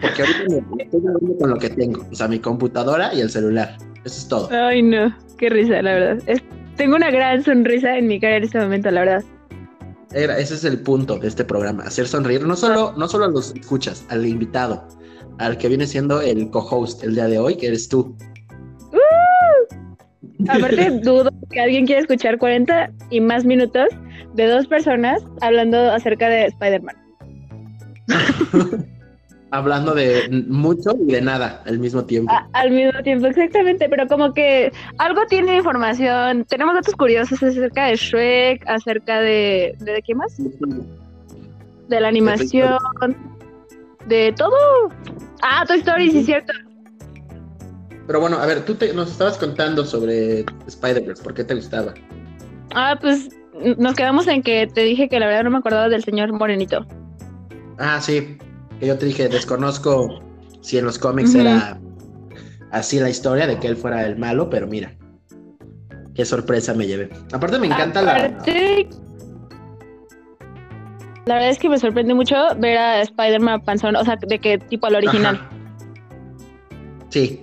Porque ahorita me estoy moviendo con lo que tengo. O sea, mi computadora y el celular. Eso es todo. Ay, no, qué risa, la verdad. Es- tengo una gran sonrisa en mi cara en este momento, la verdad. Era- ese es el punto de este programa, hacer sonreír no solo, no solo a los escuchas, al invitado, al que viene siendo el co-host el día de hoy, que eres tú. Aparte, dudo que alguien quiera escuchar 40 y más minutos de dos personas hablando acerca de Spider-Man. Hablando de mucho y de nada al mismo tiempo. A- al mismo tiempo, exactamente, pero como que algo tiene información. Tenemos datos curiosos acerca de Shrek, acerca de. ¿De, de qué más? De la animación, de todo. Ah, Toy Story, sí, es cierto. Pero bueno, a ver, tú te- nos estabas contando sobre Spider-Verse, ¿por qué te gustaba? Ah, pues nos quedamos en que te dije que la verdad no me acordaba del señor Morenito. Ah, sí, que yo te dije, desconozco si en los cómics era así la historia de que él fuera el malo, pero mira, qué sorpresa me llevé. Aparte me encanta la... Aparte, La verdad es que me sorprende mucho ver a Spider-Man panzón, o sea, de que tipo al original. Ajá. Sí.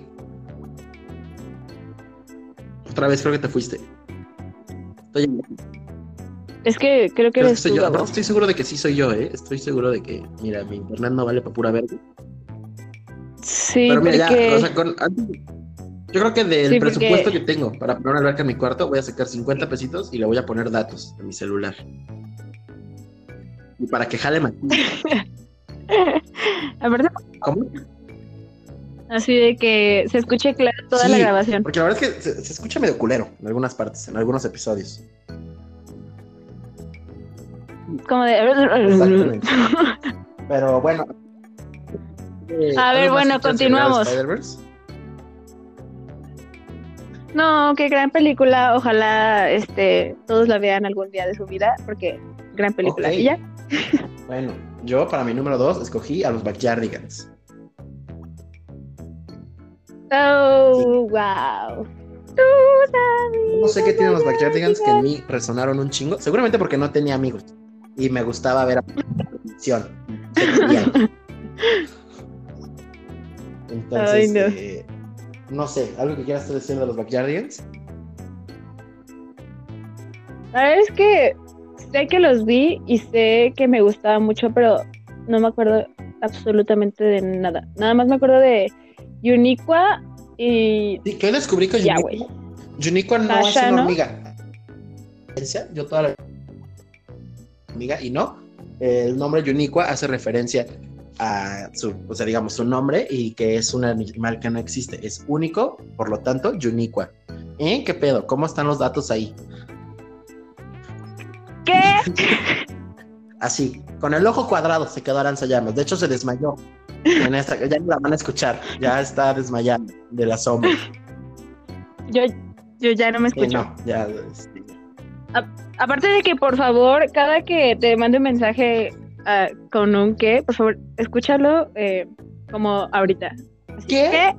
Otra vez creo que te fuiste. Estoy, Es que creo que creo que eres soy tú, yo. Aparte estoy seguro de que sí soy yo, ¿eh? Estoy seguro de que, mira, mi internet no vale para pura verga. Sí, Pero mira, porque... ya, o sea, con, yo creo que del Sí, porque- presupuesto que tengo para poner una alberca en mi cuarto, voy a sacar 50 pesitos y le voy a poner datos en mi celular. Y para que jale más. ¿Cómo? Así de que se escuche claro toda la Sí, grabación. Porque la verdad es que se, se escucha medio culero en algunas partes, en algunos episodios. Como de... Exactamente. Pero bueno. Eh, A ver, ¿algo más bueno, continuamos. No, qué gran película. Ojalá este todos la vean algún día de su vida, porque gran película. Ok. Y ya. Bueno, yo para mi número dos escogí a los Backyardigans. Oh, wow. No sé qué tienen los Backyardigans que en mí resonaron un chingo. Seguramente porque no tenía amigos. Y me gustaba ver a televisión. Entonces, Ay, no. eh, no sé, ¿algo que quieras decir de los Backyardigans? La verdad es que sé que los vi y sé que me gustaba mucho, pero no me acuerdo absolutamente de nada. Nada más me acuerdo de Uniqua y que hoy descubrí güey. Yuniqua no es una ¿no? hormiga. Yo toda la hormiga y no. El nombre Yuniqua hace referencia a su, o sea, digamos, su nombre y que es un animal que no existe. Es único, por lo tanto, Yuniqua. ¿Eh? ¿Qué pedo? ¿Cómo están los datos ahí? ¿Qué? Así, con el ojo cuadrado se quedó Aranza Llamas. De hecho, se desmayó. En esta, ya no la van a escuchar. Ya está desmayando de la sombra. Yo, yo ya no me Sí, escucho. no, ya. este, Aparte de que, por favor, cada que te mande un mensaje ah, con un qué, por favor, escúchalo eh, como ahorita. Así, ¿Qué?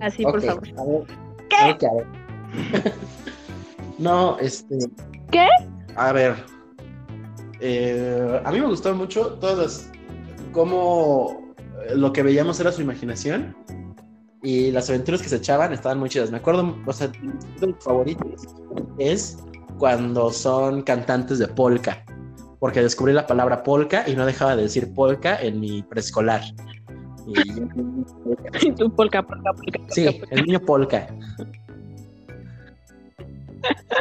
Así, por favor. a ver. ¿Qué? Ok, a ver. no, este. ¿Qué? A ver. eh, a mí me gustó mucho todas cómo eh, lo que veíamos era su imaginación y las aventuras que se echaban estaban muy chidas. Me acuerdo, o sea, de mis favoritos es cuando son cantantes de polka, porque descubrí la palabra polka y no dejaba de decir polka en mi preescolar. Y- Tu polka, polka, polka. Sí, polka. el niño polka.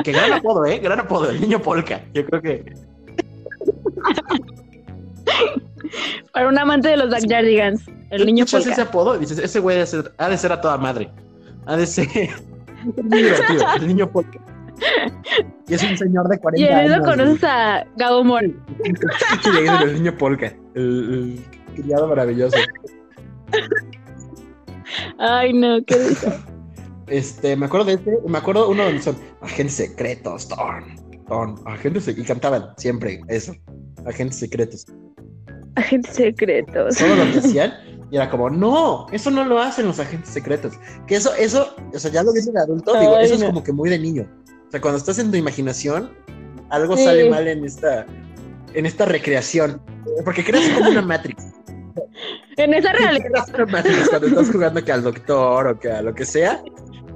Que gran apodo, ¿eh? Gran apodo, el niño polka. Yo creo que. Para un amante de los Backyardigans, el niño polka. ese apodo y dices, ese güey ha de ser, ha de ser a toda madre. Ha de ser. muy divertido, el niño polka. Y es un señor de 40 Y en eso años. conoces a Gabo es el niño polka. El, el criado maravilloso. Ay, no, qué risa. Este, me acuerdo de este, me acuerdo uno donde son agentes secretos, agentes sec- y cantaban siempre eso, agentes secretos. Agentes secretos. Todo lo hacían y era como, no, eso no lo hacen los agentes secretos. Que eso, eso, o sea, ya lo dice de adulto, digo, eso es no. como que muy de niño. O sea, cuando estás en tu imaginación, algo Sí. sale mal en esta, en esta recreación. Porque creas como una Matrix. En esa realidad. Creas una Matrix cuando estás jugando que al doctor o que a lo que sea.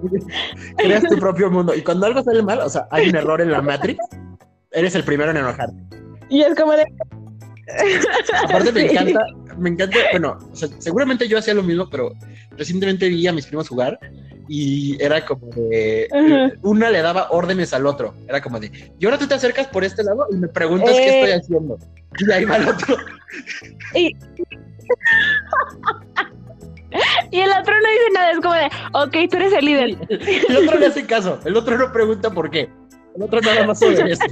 Creas tu propio mundo. Y cuando algo sale mal, o sea, hay un error en la Matrix, eres el primero en enojarte. Y es como de. Aparte me Sí. encanta, me encanta, bueno, o sea, seguramente yo hacía lo mismo, pero recientemente vi a mis primos jugar y era como de, Ajá. una le daba órdenes al otro, era como de, y ahora tú te acercas por este lado y me preguntas qué Eh. estoy haciendo. Y ahí va el otro. Y el otro no dice nada, es como de, ok, tú eres el líder. El otro le hace caso, el otro no pregunta por qué. El otro nada más obedece.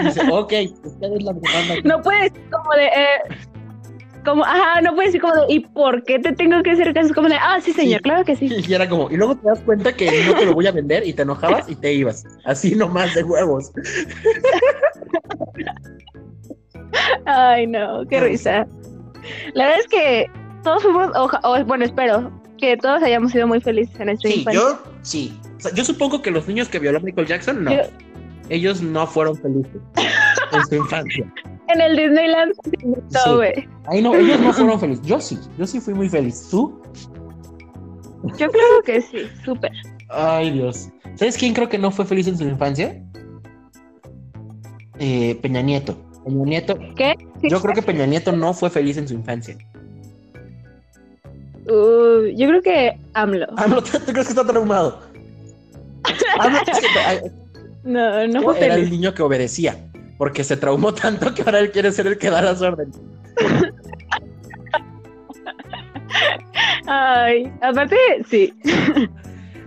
Y dice, ok, usted es la que manda aquí". No puedes decir como de, eh, como, ajá, no puedes decir como de, ¿y por qué te tengo que hacer caso? Es como de, ah, sí, señor, Sí. claro que sí. Y era como, y luego te das cuenta que no te lo voy a vender y te enojabas y te ibas. Así nomás de huevos. Ay, no, qué risa. La verdad es que todos fuimos, oja- o, bueno, espero que todos hayamos sido muy felices en nuestra Sí, infancia. yo sí. O sea, yo supongo que los niños que violó Michael Jackson, no. Yo- Ellos no fueron felices en su infancia. En el Disneyland, Sí. no, güey. Ahí no, ellos no fueron felices. Yo sí, yo sí fui muy feliz. ¿Tú? Yo creo que sí, súper. Ay, Dios. ¿Sabes quién creo que no fue feliz en su infancia? Eh, Peña Nieto. Peña Nieto. ¿Qué? Yo creo que Peña Nieto no fue feliz en su infancia. Uh, yo creo que AMLO. AMLO, ¿tú crees que está traumado? AMLO es que- ay, No, no fue era el niño que obedecía, porque se traumó tanto que ahora él quiere ser el que da las órdenes. Ay, aparte, sí.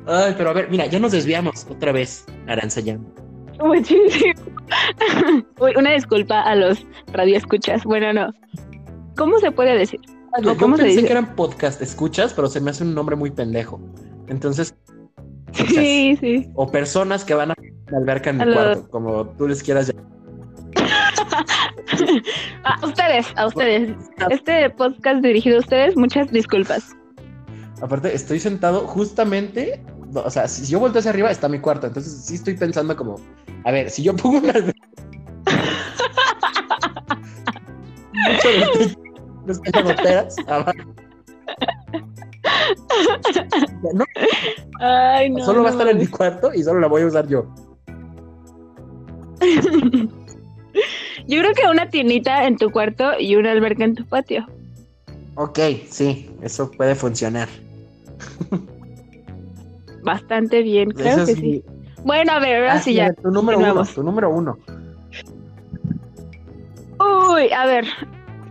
Ay, pero a ver, mira, ya nos desviamos otra vez, Aranzayán. Muchísimo. Uy, una disculpa a los radioescuchas. Bueno, no. ¿Cómo se puede decir? Yo ¿Cómo se pensé dice? que eran podcast escuchas, pero se me hace un nombre muy pendejo. Entonces, Sí, sí. o personas que van a la alberca en mi cuarto, como tú les quieras llamar. A ustedes, a ustedes. Este podcast dirigido a ustedes, muchas disculpas. Aparte, estoy sentado justamente, no, o sea, si yo volteo hacia arriba, está mi cuarto. Entonces, sí estoy pensando como, a ver, si yo pongo una alberca. Los abajo. No, Ay, no. solo va a estar en mi cuarto y solo la voy a usar yo. Yo creo que una tiendita en tu cuarto y una alberca en tu patio. Ok, sí, eso puede funcionar. Bastante bien, claro Eso que sí. Bueno, a ver, ahora Ah, sí ya. Tu número uno, tu número uno. Uy, a ver.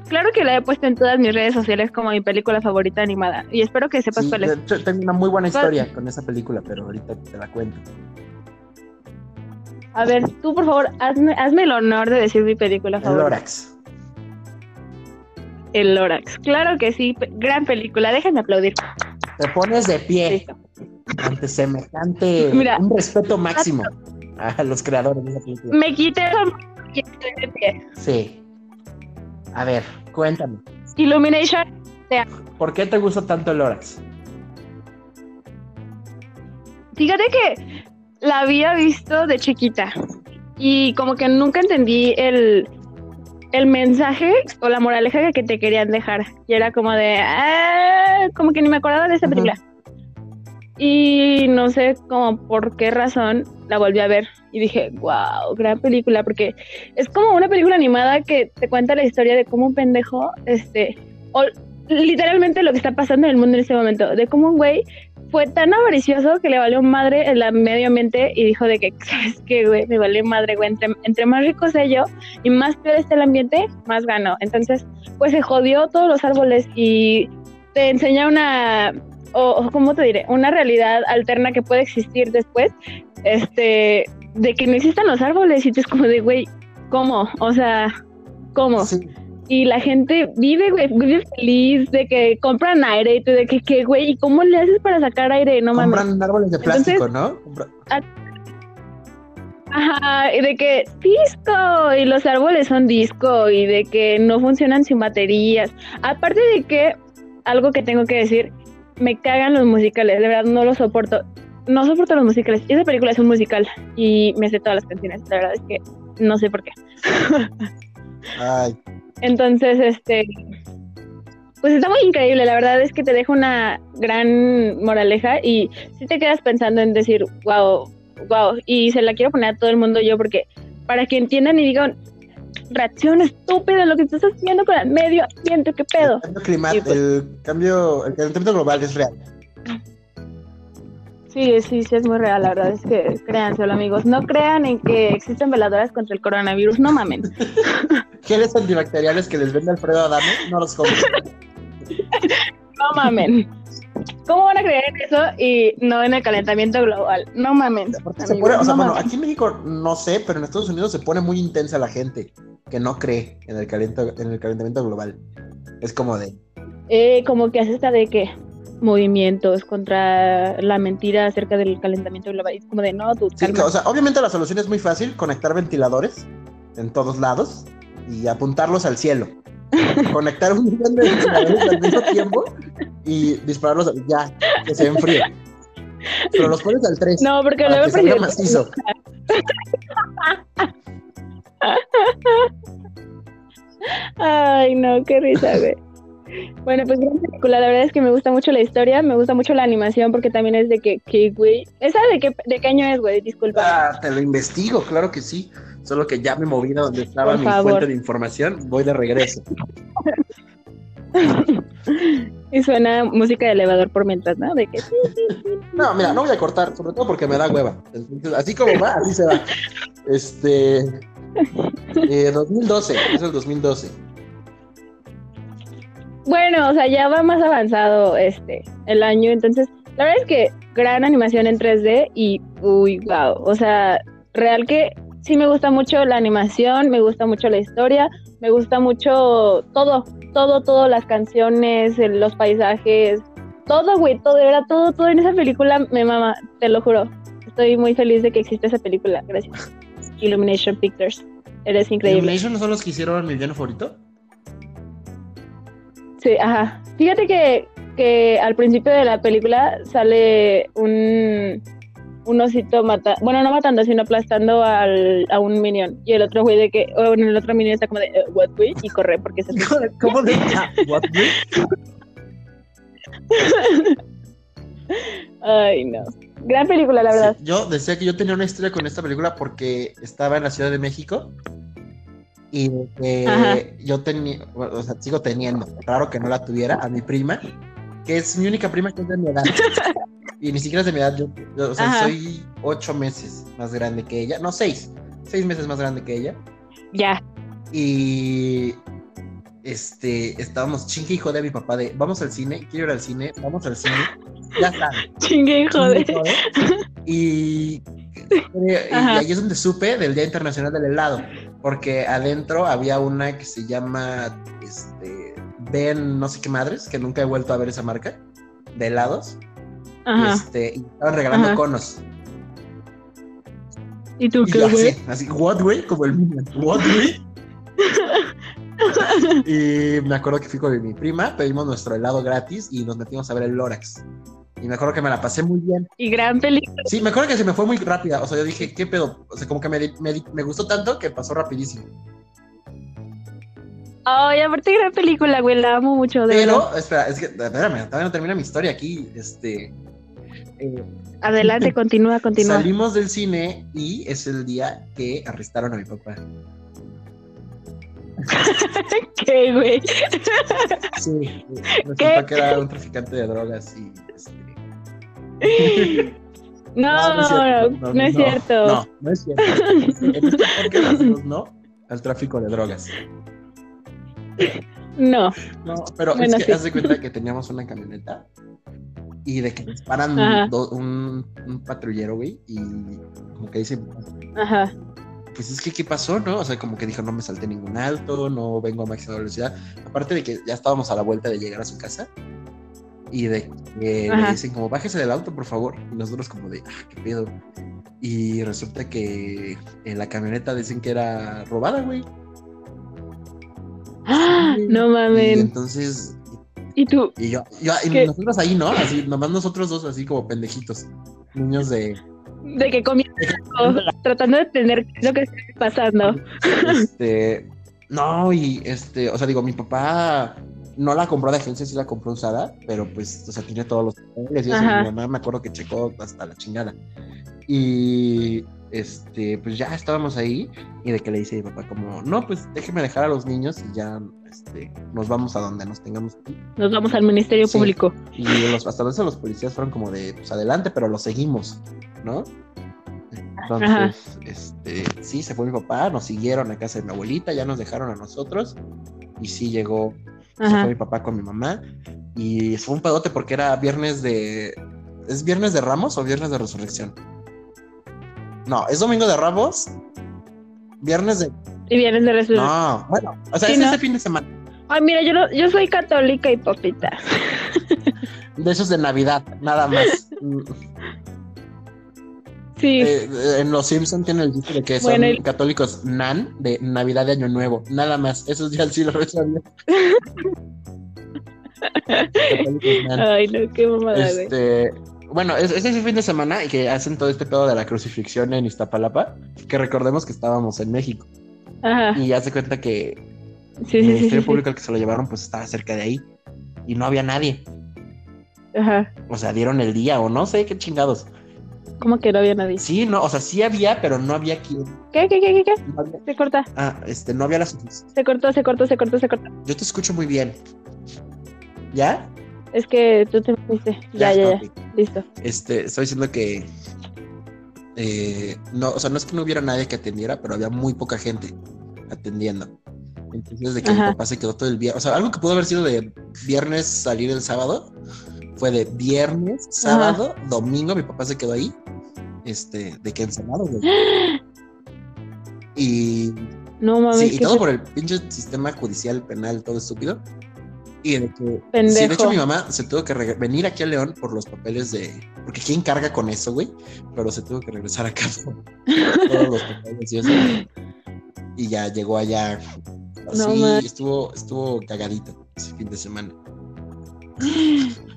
Claro que la he puesto en todas mis redes sociales como mi película favorita animada. Y espero que sepas Sí, cuál es. tengo una muy buena ¿Cuál? historia con esa película, pero ahorita te la cuento. A ver, tú por favor, hazme, hazme el honor de decir mi película El favorita. Lorax. El Lorax. Claro que sí, gran película. Déjenme aplaudir. Te pones de pie Listo. ante semejante. Mira. un respeto máximo a los creadores de esa película. Me quité de pie. Sí. A ver, cuéntame. Illumination. ¿Por qué te gusta tanto el Lorax? Fíjate que la había visto de chiquita y como que nunca entendí el, el mensaje o la moraleja que te querían dejar. Y era como de, "Ah", como que ni me acordaba de esa película. Y no sé como por qué razón la volví a ver y dije, wow, gran película, porque es como una película animada que te cuenta la historia de cómo un pendejo, este, o literalmente lo que está pasando en el mundo en ese momento, de cómo un güey fue tan avaricioso que le valió madre el medio ambiente y dijo de que, ¿sabes qué, güey? Me vale madre, güey. Entre, entre más rico sea yo y más peor esté el ambiente, más gano. Entonces, pues se jodió todos los árboles y te enseña una, o ¿cómo te diré? Una realidad alterna que puede existir después, este, de que no existan los árboles y tú es como de, güey, ¿cómo? O sea, ¿cómo? Y la gente vive, güey, vive feliz de que compran aire y tú de que, ¿qué, güey? ¿Y cómo le haces para sacar aire? No mames. Compran árboles de plástico, ¿no? Ajá, y de que disco, y los árboles son disco, y de que no funcionan sin baterías. Aparte de que, algo que tengo que decir, me cagan los musicales, de verdad no los soporto. No soporto los musicales. Esa película es un musical y me sé todas las canciones, la verdad es que no sé por qué. Ay. Entonces, este, pues está muy increíble, la verdad es que te deja una gran moraleja y si te quedas pensando en decir, wow, wow, y se la quiero poner a todo el mundo yo porque para que entiendan y digan, reacción estúpida lo que estás haciendo con el medio ambiente, qué pedo. El cambio climático, el cambio, el calentamiento global es real. Sí, sí, sí, es muy real, la verdad es que créanselo, amigos. No crean en que existen veladoras contra el coronavirus, no mamen. Geles antibacteriales que les vende Alfredo Adame, no los comen. no mamen. ¿Cómo van a creer en eso y no en el calentamiento global? No mamen. se pone, o sea, bueno, aquí en México no sé, pero en Estados Unidos se pone muy intensa la gente que no cree en el, en el calentamiento global. Es como de. Eh, como que hace esta de que movimientos contra la mentira acerca del calentamiento global. Es como de no, tú. Sí, o sea, obviamente la solución es muy fácil: conectar ventiladores en todos lados y apuntarlos al cielo. Conectar un millón de ventiladores al mismo tiempo y dispararlos ya, que se enfríe. Pero los pones al 3. No, porque luego que macizo. Ay, no, qué risa, güey. Bueno, pues gran película, la verdad es que me gusta mucho la historia, me gusta mucho la animación porque también es de que, ¿qué, güey? ¿Esa de qué, de qué año es, güey? Disculpa. Ah, te lo investigo, claro que sí. Solo que ya me moví a donde estaba mi fuente de información, voy de regreso. y suena música de elevador por mientras, ¿no? De que... no, mira, no voy a cortar, sobre todo porque me da hueva. así como va, así se va. Este... 2012, eh, es el 2012. Bueno, o sea, ya va más avanzado este el año, entonces la verdad es que gran animación en 3D y uy, wow, o sea, real que sí me gusta mucho la animación, me gusta mucho la historia, me gusta mucho todo, todo, todo, las canciones, los paisajes, todo, güey, todo, de verdad, todo, todo en esa película me mama, te lo juro. Estoy muy feliz de que existe esa película, gracias. Illumination Pictures, eres increíble. ¿Illumination no son los que hicieron mi villano favorito? Sí, ajá. Fíjate que, que al principio de la película sale un, un osito mata, bueno, no matando, sino aplastando al, a un minion. Y el otro güey de que, oh, bueno, el otro minion está como de, eh, what güey, y corre porque se ¿Cómo de what güey? Ay, no. Gran película, la verdad. yo decía que yo tenía una historia con esta película porque estaba en la Ciudad de México y que yo tenía, o sea, sigo teniendo, claro que no la tuviera, a mi prima, que es mi única prima que es de mi edad. y ni siquiera es de mi edad, yo, o sea, soy ocho meses más grande que ella, no, seis, seis meses más grande que ella. Ya. Y este, estábamos chingue hijo de mi papá de, vamos al cine, quiero ir al cine, vamos al cine, ya está. Chingue hijo de. Y, y, ahí es donde supe del Día Internacional del Helado porque adentro había una que se llama este, Ben, no sé qué madres, que nunca he vuelto a ver esa marca de helados. Ajá. Este, y estaban regalando conos. ¿Y tú qué, güey? Así, what, güey? Como el Minion. What, güey? y me acuerdo que fui con mi prima, pedimos nuestro helado gratis y nos metimos a ver el Lorax. Y me acuerdo que me la pasé muy bien. Y gran película. Sí, me acuerdo que se me fue muy rápida. O sea, yo dije, ¿qué pedo? O sea, como que me, me, gustó tanto que pasó rapidísimo. Ay, aparte gran película, güey, la amo mucho. De Pero, espera, es que, espérame, todavía no termina mi historia aquí. Este. Eh, Adelante, continúa, continúa. Salimos del cine y es el día que arrestaron a mi papá. ¿Qué, güey? Sí, resulta que era un traficante de drogas y este, No, no, no es cierto. No, no es cierto. Este no al tráfico de drogas. No. No, pero Bueno, es que sí. haz de cuenta que teníamos una camioneta y de que nos paran Ajá. do- un, un patrullero, güey, y como que dice, Ajá. Pues es que, ¿qué pasó, no? O sea, como que dijo, no me salté ningún alto, no vengo a máxima velocidad. Aparte de que ya estábamos a la vuelta de llegar a su casa y de que le dicen como, bájese del auto, por favor. Y nosotros como de, ah, qué pedo. Y resulta que en la camioneta dicen que era robada, güey. ¡Ah! No mames. entonces, ¿Y tú? y yo, yo y nosotros ahí, ¿no? Así, nomás nosotros dos, así como pendejitos. Niños de. De que comienzo tratando de es lo que está pasando. Este. No, y este, o sea, digo, mi papá no la compró de agencia, sí la compró usada, pero pues, o sea, tiene todos los papeles y eso. Mi mamá me acuerdo que checó hasta la chingada. Y este, pues ya estábamos ahí y de que le dice mi papá como, no, pues déjeme dejar a los niños y ya este, nos vamos a donde nos tengamos que ir". Nos vamos al Ministerio Sí. Público. Y los, hasta eso los policías fueron como de, pues adelante, pero los seguimos, ¿no? Entonces, Ajá. este, sí, se fue mi papá, nos siguieron a casa de mi abuelita, ya nos dejaron a nosotros. Y sí llegó, se fue mi papá con mi mamá. Y fue un pedote porque era viernes de. ¿Es viernes de Ramos o viernes de Resurrección? No, es domingo de Ramos. Viernes de. Y vienes de resurrección. No, bueno, o sea, Sí, es ¿no? este fin de semana. Ay, mira, yo, no- yo soy católica hipócrita. De esos de Navidad, nada más. Sí. Eh, eh, en Los Simpson tiene el dicho de que son católicos nan de Navidad de Año Nuevo. Nada más. Esos días sí lo sabía. Ay, no, qué mamada. Este, bueno, es, es ese fin de semana y que hacen todo este pedo de la crucifixión en Iztapalapa, que recordemos que estábamos en México. Ajá. Y ya se cuenta que Sí, el sí, Ministerio sí, Público al que se lo llevaron, pues estaba cerca de ahí. Y no había nadie. Ajá. O sea, dieron el día o no sé qué chingados. ¿Cómo que no había nadie? Sí, no, o sea, sí había, pero no había quien. ¿Qué, qué, qué, qué, qué? no había- Se corta, ah, este, no había la suficiente. se cortó, se cortó, se cortó, se cortó. Yo te escucho muy bien. ¿Ya? Es que tú te fuiste. Ya, ya, ya. Listo. Este, estoy diciendo que. eh, no, o sea, no es que no hubiera nadie que atendiera, pero había muy poca gente atendiendo. Entonces, de que mi papá se quedó todo el día. O sea, algo que pudo haber sido de viernes salir el sábado fue de viernes, sábado, domingo. Mi papá se quedó ahí. Este, de que encerrado, güey. Y No mames. Sí, y todo por el pinche sistema judicial, penal, todo estúpido. Y de que. Pendejo. Sí, de hecho, mi mamá se tuvo que venir aquí a León por los papeles de. Porque quién carga con eso, güey. Pero se tuvo que regresar acá por todos los papeles y eso. Y ya llegó allá. Así No estuvo, estuvo cagadito ese fin de semana.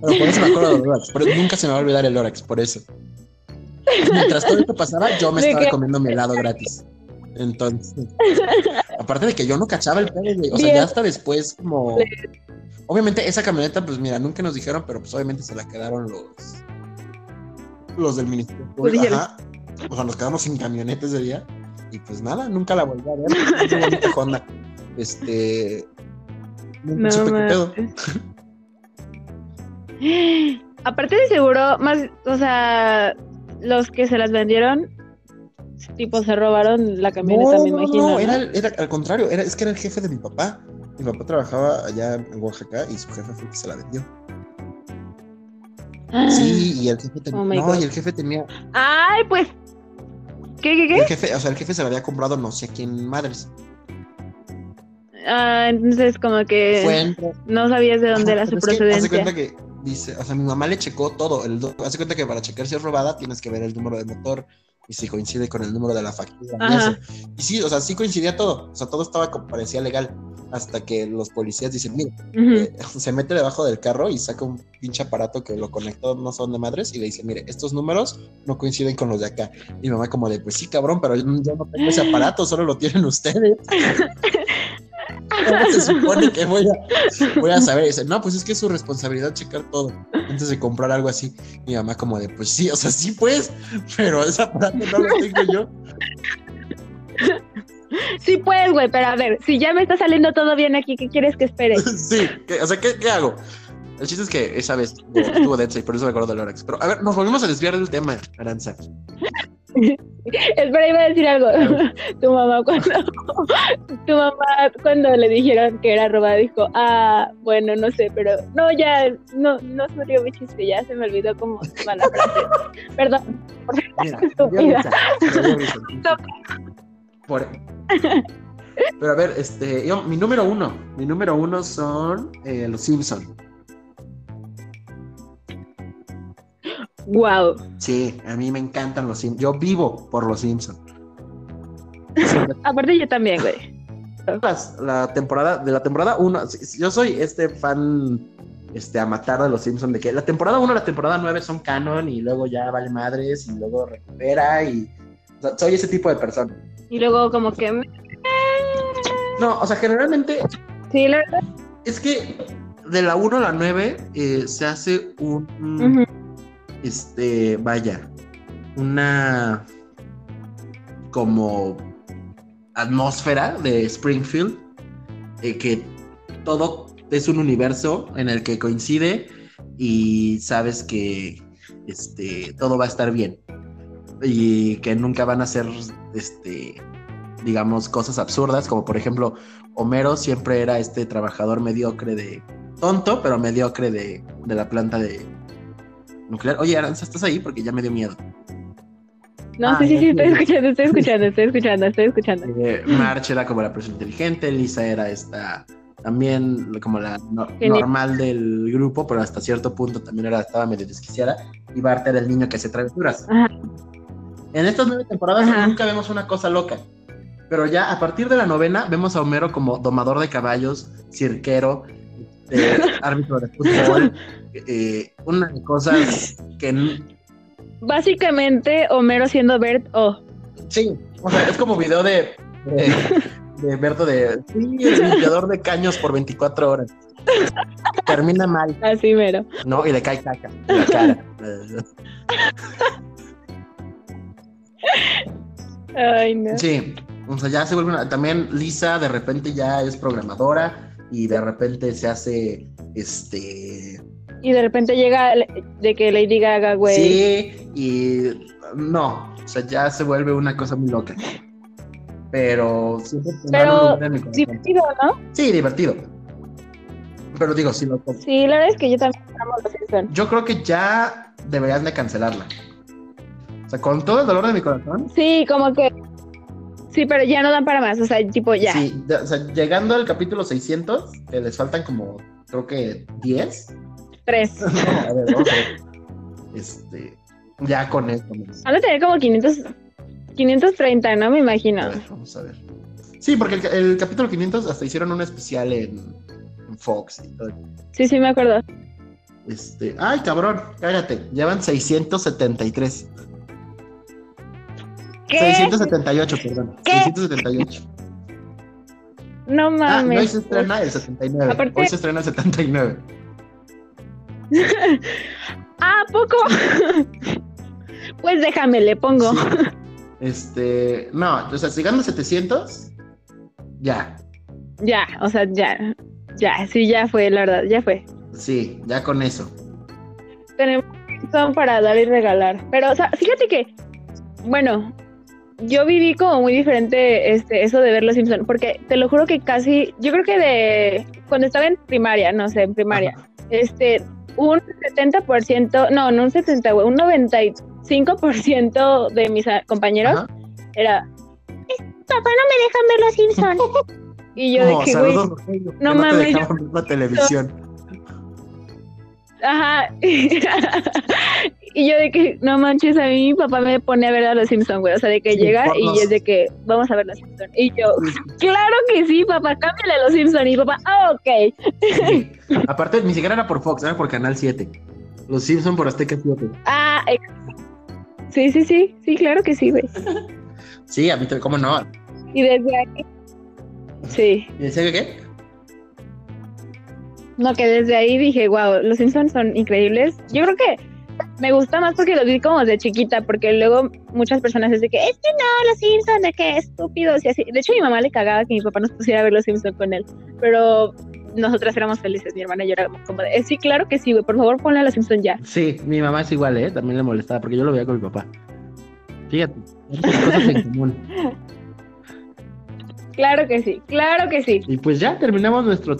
Pero por eso me acuerdo del Lorax. Pero nunca se me va a olvidar el Lorax, por eso. Mientras todo esto pasaba, yo me ¿De estaba comiendo mi helado gratis. Entonces, aparte de que yo no cachaba el pedo, güey. O sea, Bien. ya hasta después, como. Obviamente, esa camioneta, pues mira, nunca nos dijeron, pero pues obviamente se la quedaron los. Los del Ministerio dijeron. Ajá. O sea, nos quedamos sin camioneta ese día. Y pues nada, nunca la volví a ver. Bonita Honda. Este. Nunca No supe qué pedo. Aparte de seguro, más, o sea, los que se las vendieron, tipo, se robaron la camioneta, me no, imagino. no, era, era al contrario, era, es que era el jefe de mi papá. Mi papá trabajaba allá en Oaxaca y su jefe fue el que se la vendió. Ah. Sí, y el jefe tenía. Oh no, God. y el jefe tenía. Ay, pues. ¿Qué, qué, qué? El jefe, o sea, el jefe se la había comprado no sé quién madres. Ah, entonces, como que Fue en- no sabías de dónde era su es que Hace procedencia. cuenta que dice, o sea, mi mamá le checó todo. El, hace cuenta que para checar si es robada tienes que ver el número de motor y si coincide con el número de la factura y sí, o sea, sí coincidía todo. O sea, todo estaba como parecía legal. Hasta que los policías dicen, mira, eh, se mete debajo del carro y saca un pinche aparato que lo conectó no son de madres y le dice, mire, estos números no coinciden con los de acá. Y mi mamá como de, pues sí, cabrón, pero yo, yo no tengo ese aparato, solo lo tienen ustedes. ¿Cómo se supone que voy a, voy a saber? Y dice, no, pues es que es su responsabilidad checar todo antes de comprar algo así. Mi mamá como de, pues sí, o sea, sí pues, pero ese aparato no lo tengo yo. Sí, pues, güey, pero a ver, si ya me está saliendo todo bien aquí, ¿qué quieres que espere? Sí, ¿qué- o sea, ¿qué, qué hago? El chiste es que esa vez estuvo, estuvo densa y por eso me acuerdo del Lorax. Pero a ver, nos volvimos a desviar del tema, Aranza. Espera, iba a decir algo. tu mamá cuando tu mamá cuando le dijeron que era robada dijo, ah, bueno, no sé, pero no, ya, no, no se dio mi chiste, ya se me olvidó cómo va la frase. Perdón. Mira, Estúpida. Por- Pero a ver, este, yo, mi número uno, mi número uno son eh, los Simpson. Wow. Sí, a mí me encantan los Simpson. Yo vivo por los Simpson. Aparte yo también, güey. Las- la temporada de la temporada 1, yo soy este fan este a matar de los Simpson de que la temporada 1 y la temporada 9 son canon y luego ya vale madres y luego recupera y o sea, soy ese tipo de persona. Y luego como que No, o sea, generalmente sí, la verdad. es que de la 1 a la 9 eh, se hace un ujú. Este, vaya, una como atmósfera de Springfield, eh, que todo es un universo en el que coincide y sabes que este, todo va a estar bien y que nunca van a ser, este, digamos, cosas absurdas, como por ejemplo, Homero siempre era este trabajador mediocre de tonto, pero mediocre de, de la planta de, nuclear. Oye, Aranza, ¿estás ahí? Porque ya me dio miedo. No, Ah, sí, sí, sí, estoy escuchando, estoy escuchando, estoy escuchando, estoy escuchando. Eh, March era como la persona inteligente, Lisa era esta también como la no- normal del grupo, pero hasta cierto punto también era, estaba medio desquiciada. Y Bart era el niño que hacía travesuras. Ajá. En estas nueve temporadas Ajá. nunca vemos una cosa loca. Pero ya a partir de la novena vemos a Homero como domador de caballos, cirquero, eh, árbitro de fútbol, eh, una de cosas que Básicamente Homero siendo Bert oh, o Sí, o sea, es como video de, de, de Berto de sí, el limpiador de caños por 24 horas. Termina mal, así mero. ¿no? Y le cae caca en la cara. Ay, no. Sí, o sea, ya se vuelve una. También Lisa de repente ya es programadora y de repente se hace este. Y de repente llega le- de que Lady Gaga, güey. Sí, y no, o sea, ya se vuelve una cosa muy loca. Pero siempre Pero. Divertido, ¿no? Sí, divertido. Pero digo, si lo Sí, la verdad es que yo también amo los Simpsons. Yo creo que ya deberías de cancelarla. O sea, con todo el dolor de mi corazón. Sí, como que. Sí, pero ya no dan para más. O sea, tipo, ya. Sí, de- o sea, llegando al capítulo 600, que les faltan como, creo que 10. Tres. No, a ver, vamos a ver. Este, ya con esto. Van a tener como 500, 530, ¿no? Me A imagino. ver, vamos a ver. Sí, porque el capítulo 500 hasta hicieron un especial en, en Fox y todo. Sí, sí, me acuerdo. Este, ay, cabrón, cállate. Llevan 673. ¿Qué? 678, perdón. ¿Qué? 678. No Ah, no, hoy mames. se estrena el 79. Aparte- Hoy se estrena el 79. Ah, ¿a poco. pues déjame, le pongo. Sí. Este, no, o sea, llegando a 700, ya. Ya, o sea, ya. Ya, sí, ya fue, la verdad, ya fue. Sí, ya con eso. Tenemos son para dar y regalar. Pero, o sea, fíjate que, bueno, yo viví como muy diferente este, eso de ver Los Simpson, porque te lo juro que casi, yo creo que de cuando estaba en primaria, no sé, en primaria, Ajá. este, un 70%, no, no un 70, güey, un 95% de mis compañeros Ajá. era, papá, no me dejan ver Los Simpson. y yo No, de que, güey, no te mames, la televisión. Ajá. y yo de que, no manches, a mí mi papá me pone a ver a los Simpsons, güey. O sea, de que Sí, llega y pornos. es de que vamos a ver los Simpsons. Y yo, claro que sí, papá, cámbiale a los Simpsons. Y papá, ah, ok. Sí. Aparte, ni siquiera era por Fox, era por Canal 7. Los Simpson por Azteca 7. Ah, sí, sí, sí, sí, claro que sí, güey. Sí, a mí, también, ¿cómo no? Y desde ahí, sí, ¿Y que qué? No, que desde ahí dije, wow, los Simpsons son increíbles. Yo creo que me gusta más porque los vi como de chiquita, porque luego muchas personas es de que, es que no, los Simpsons, de que estúpidos y así. De hecho, mi mamá le cagaba que mi papá nos pusiera a ver los Simpsons con él. Pero nosotras éramos felices, mi hermana y yo éramos como de, "Eh, sí, claro que sí, güey, por favor ponle a la Simpson ya. Sí, mi mamá es igual, ¿eh? También le molestaba porque yo lo veía con mi papá. Fíjate, muchas cosas en común. Claro que sí, claro que sí. Y pues ya terminamos nuestro.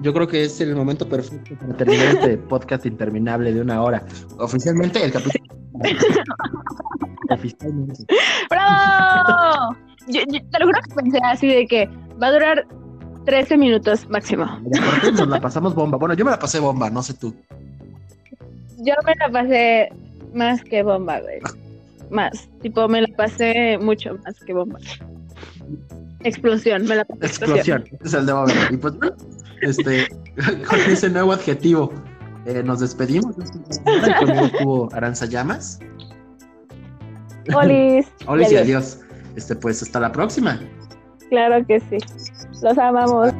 Yo creo que es el momento perfecto para terminar este podcast interminable de una hora. Oficialmente el capítulo. Oficialmente. ¡Bravo! Yo, yo te lo juro que pensé así de que va a durar 13 minutos máximo. Nos la pasamos bomba. Bueno, yo me la pasé bomba, no sé tú. Yo me la pasé más que bomba, güey. Más. Tipo, me la pasé mucho más que bomba. Explosión, me la pasé Explosión. Este es el de momento. Y pues este, con ese nuevo adjetivo eh, nos despedimos. Conmigo estuvo Aranza Llamas. Olis. Hola y adiós. Este, pues hasta la próxima. Claro que sí. Los amamos.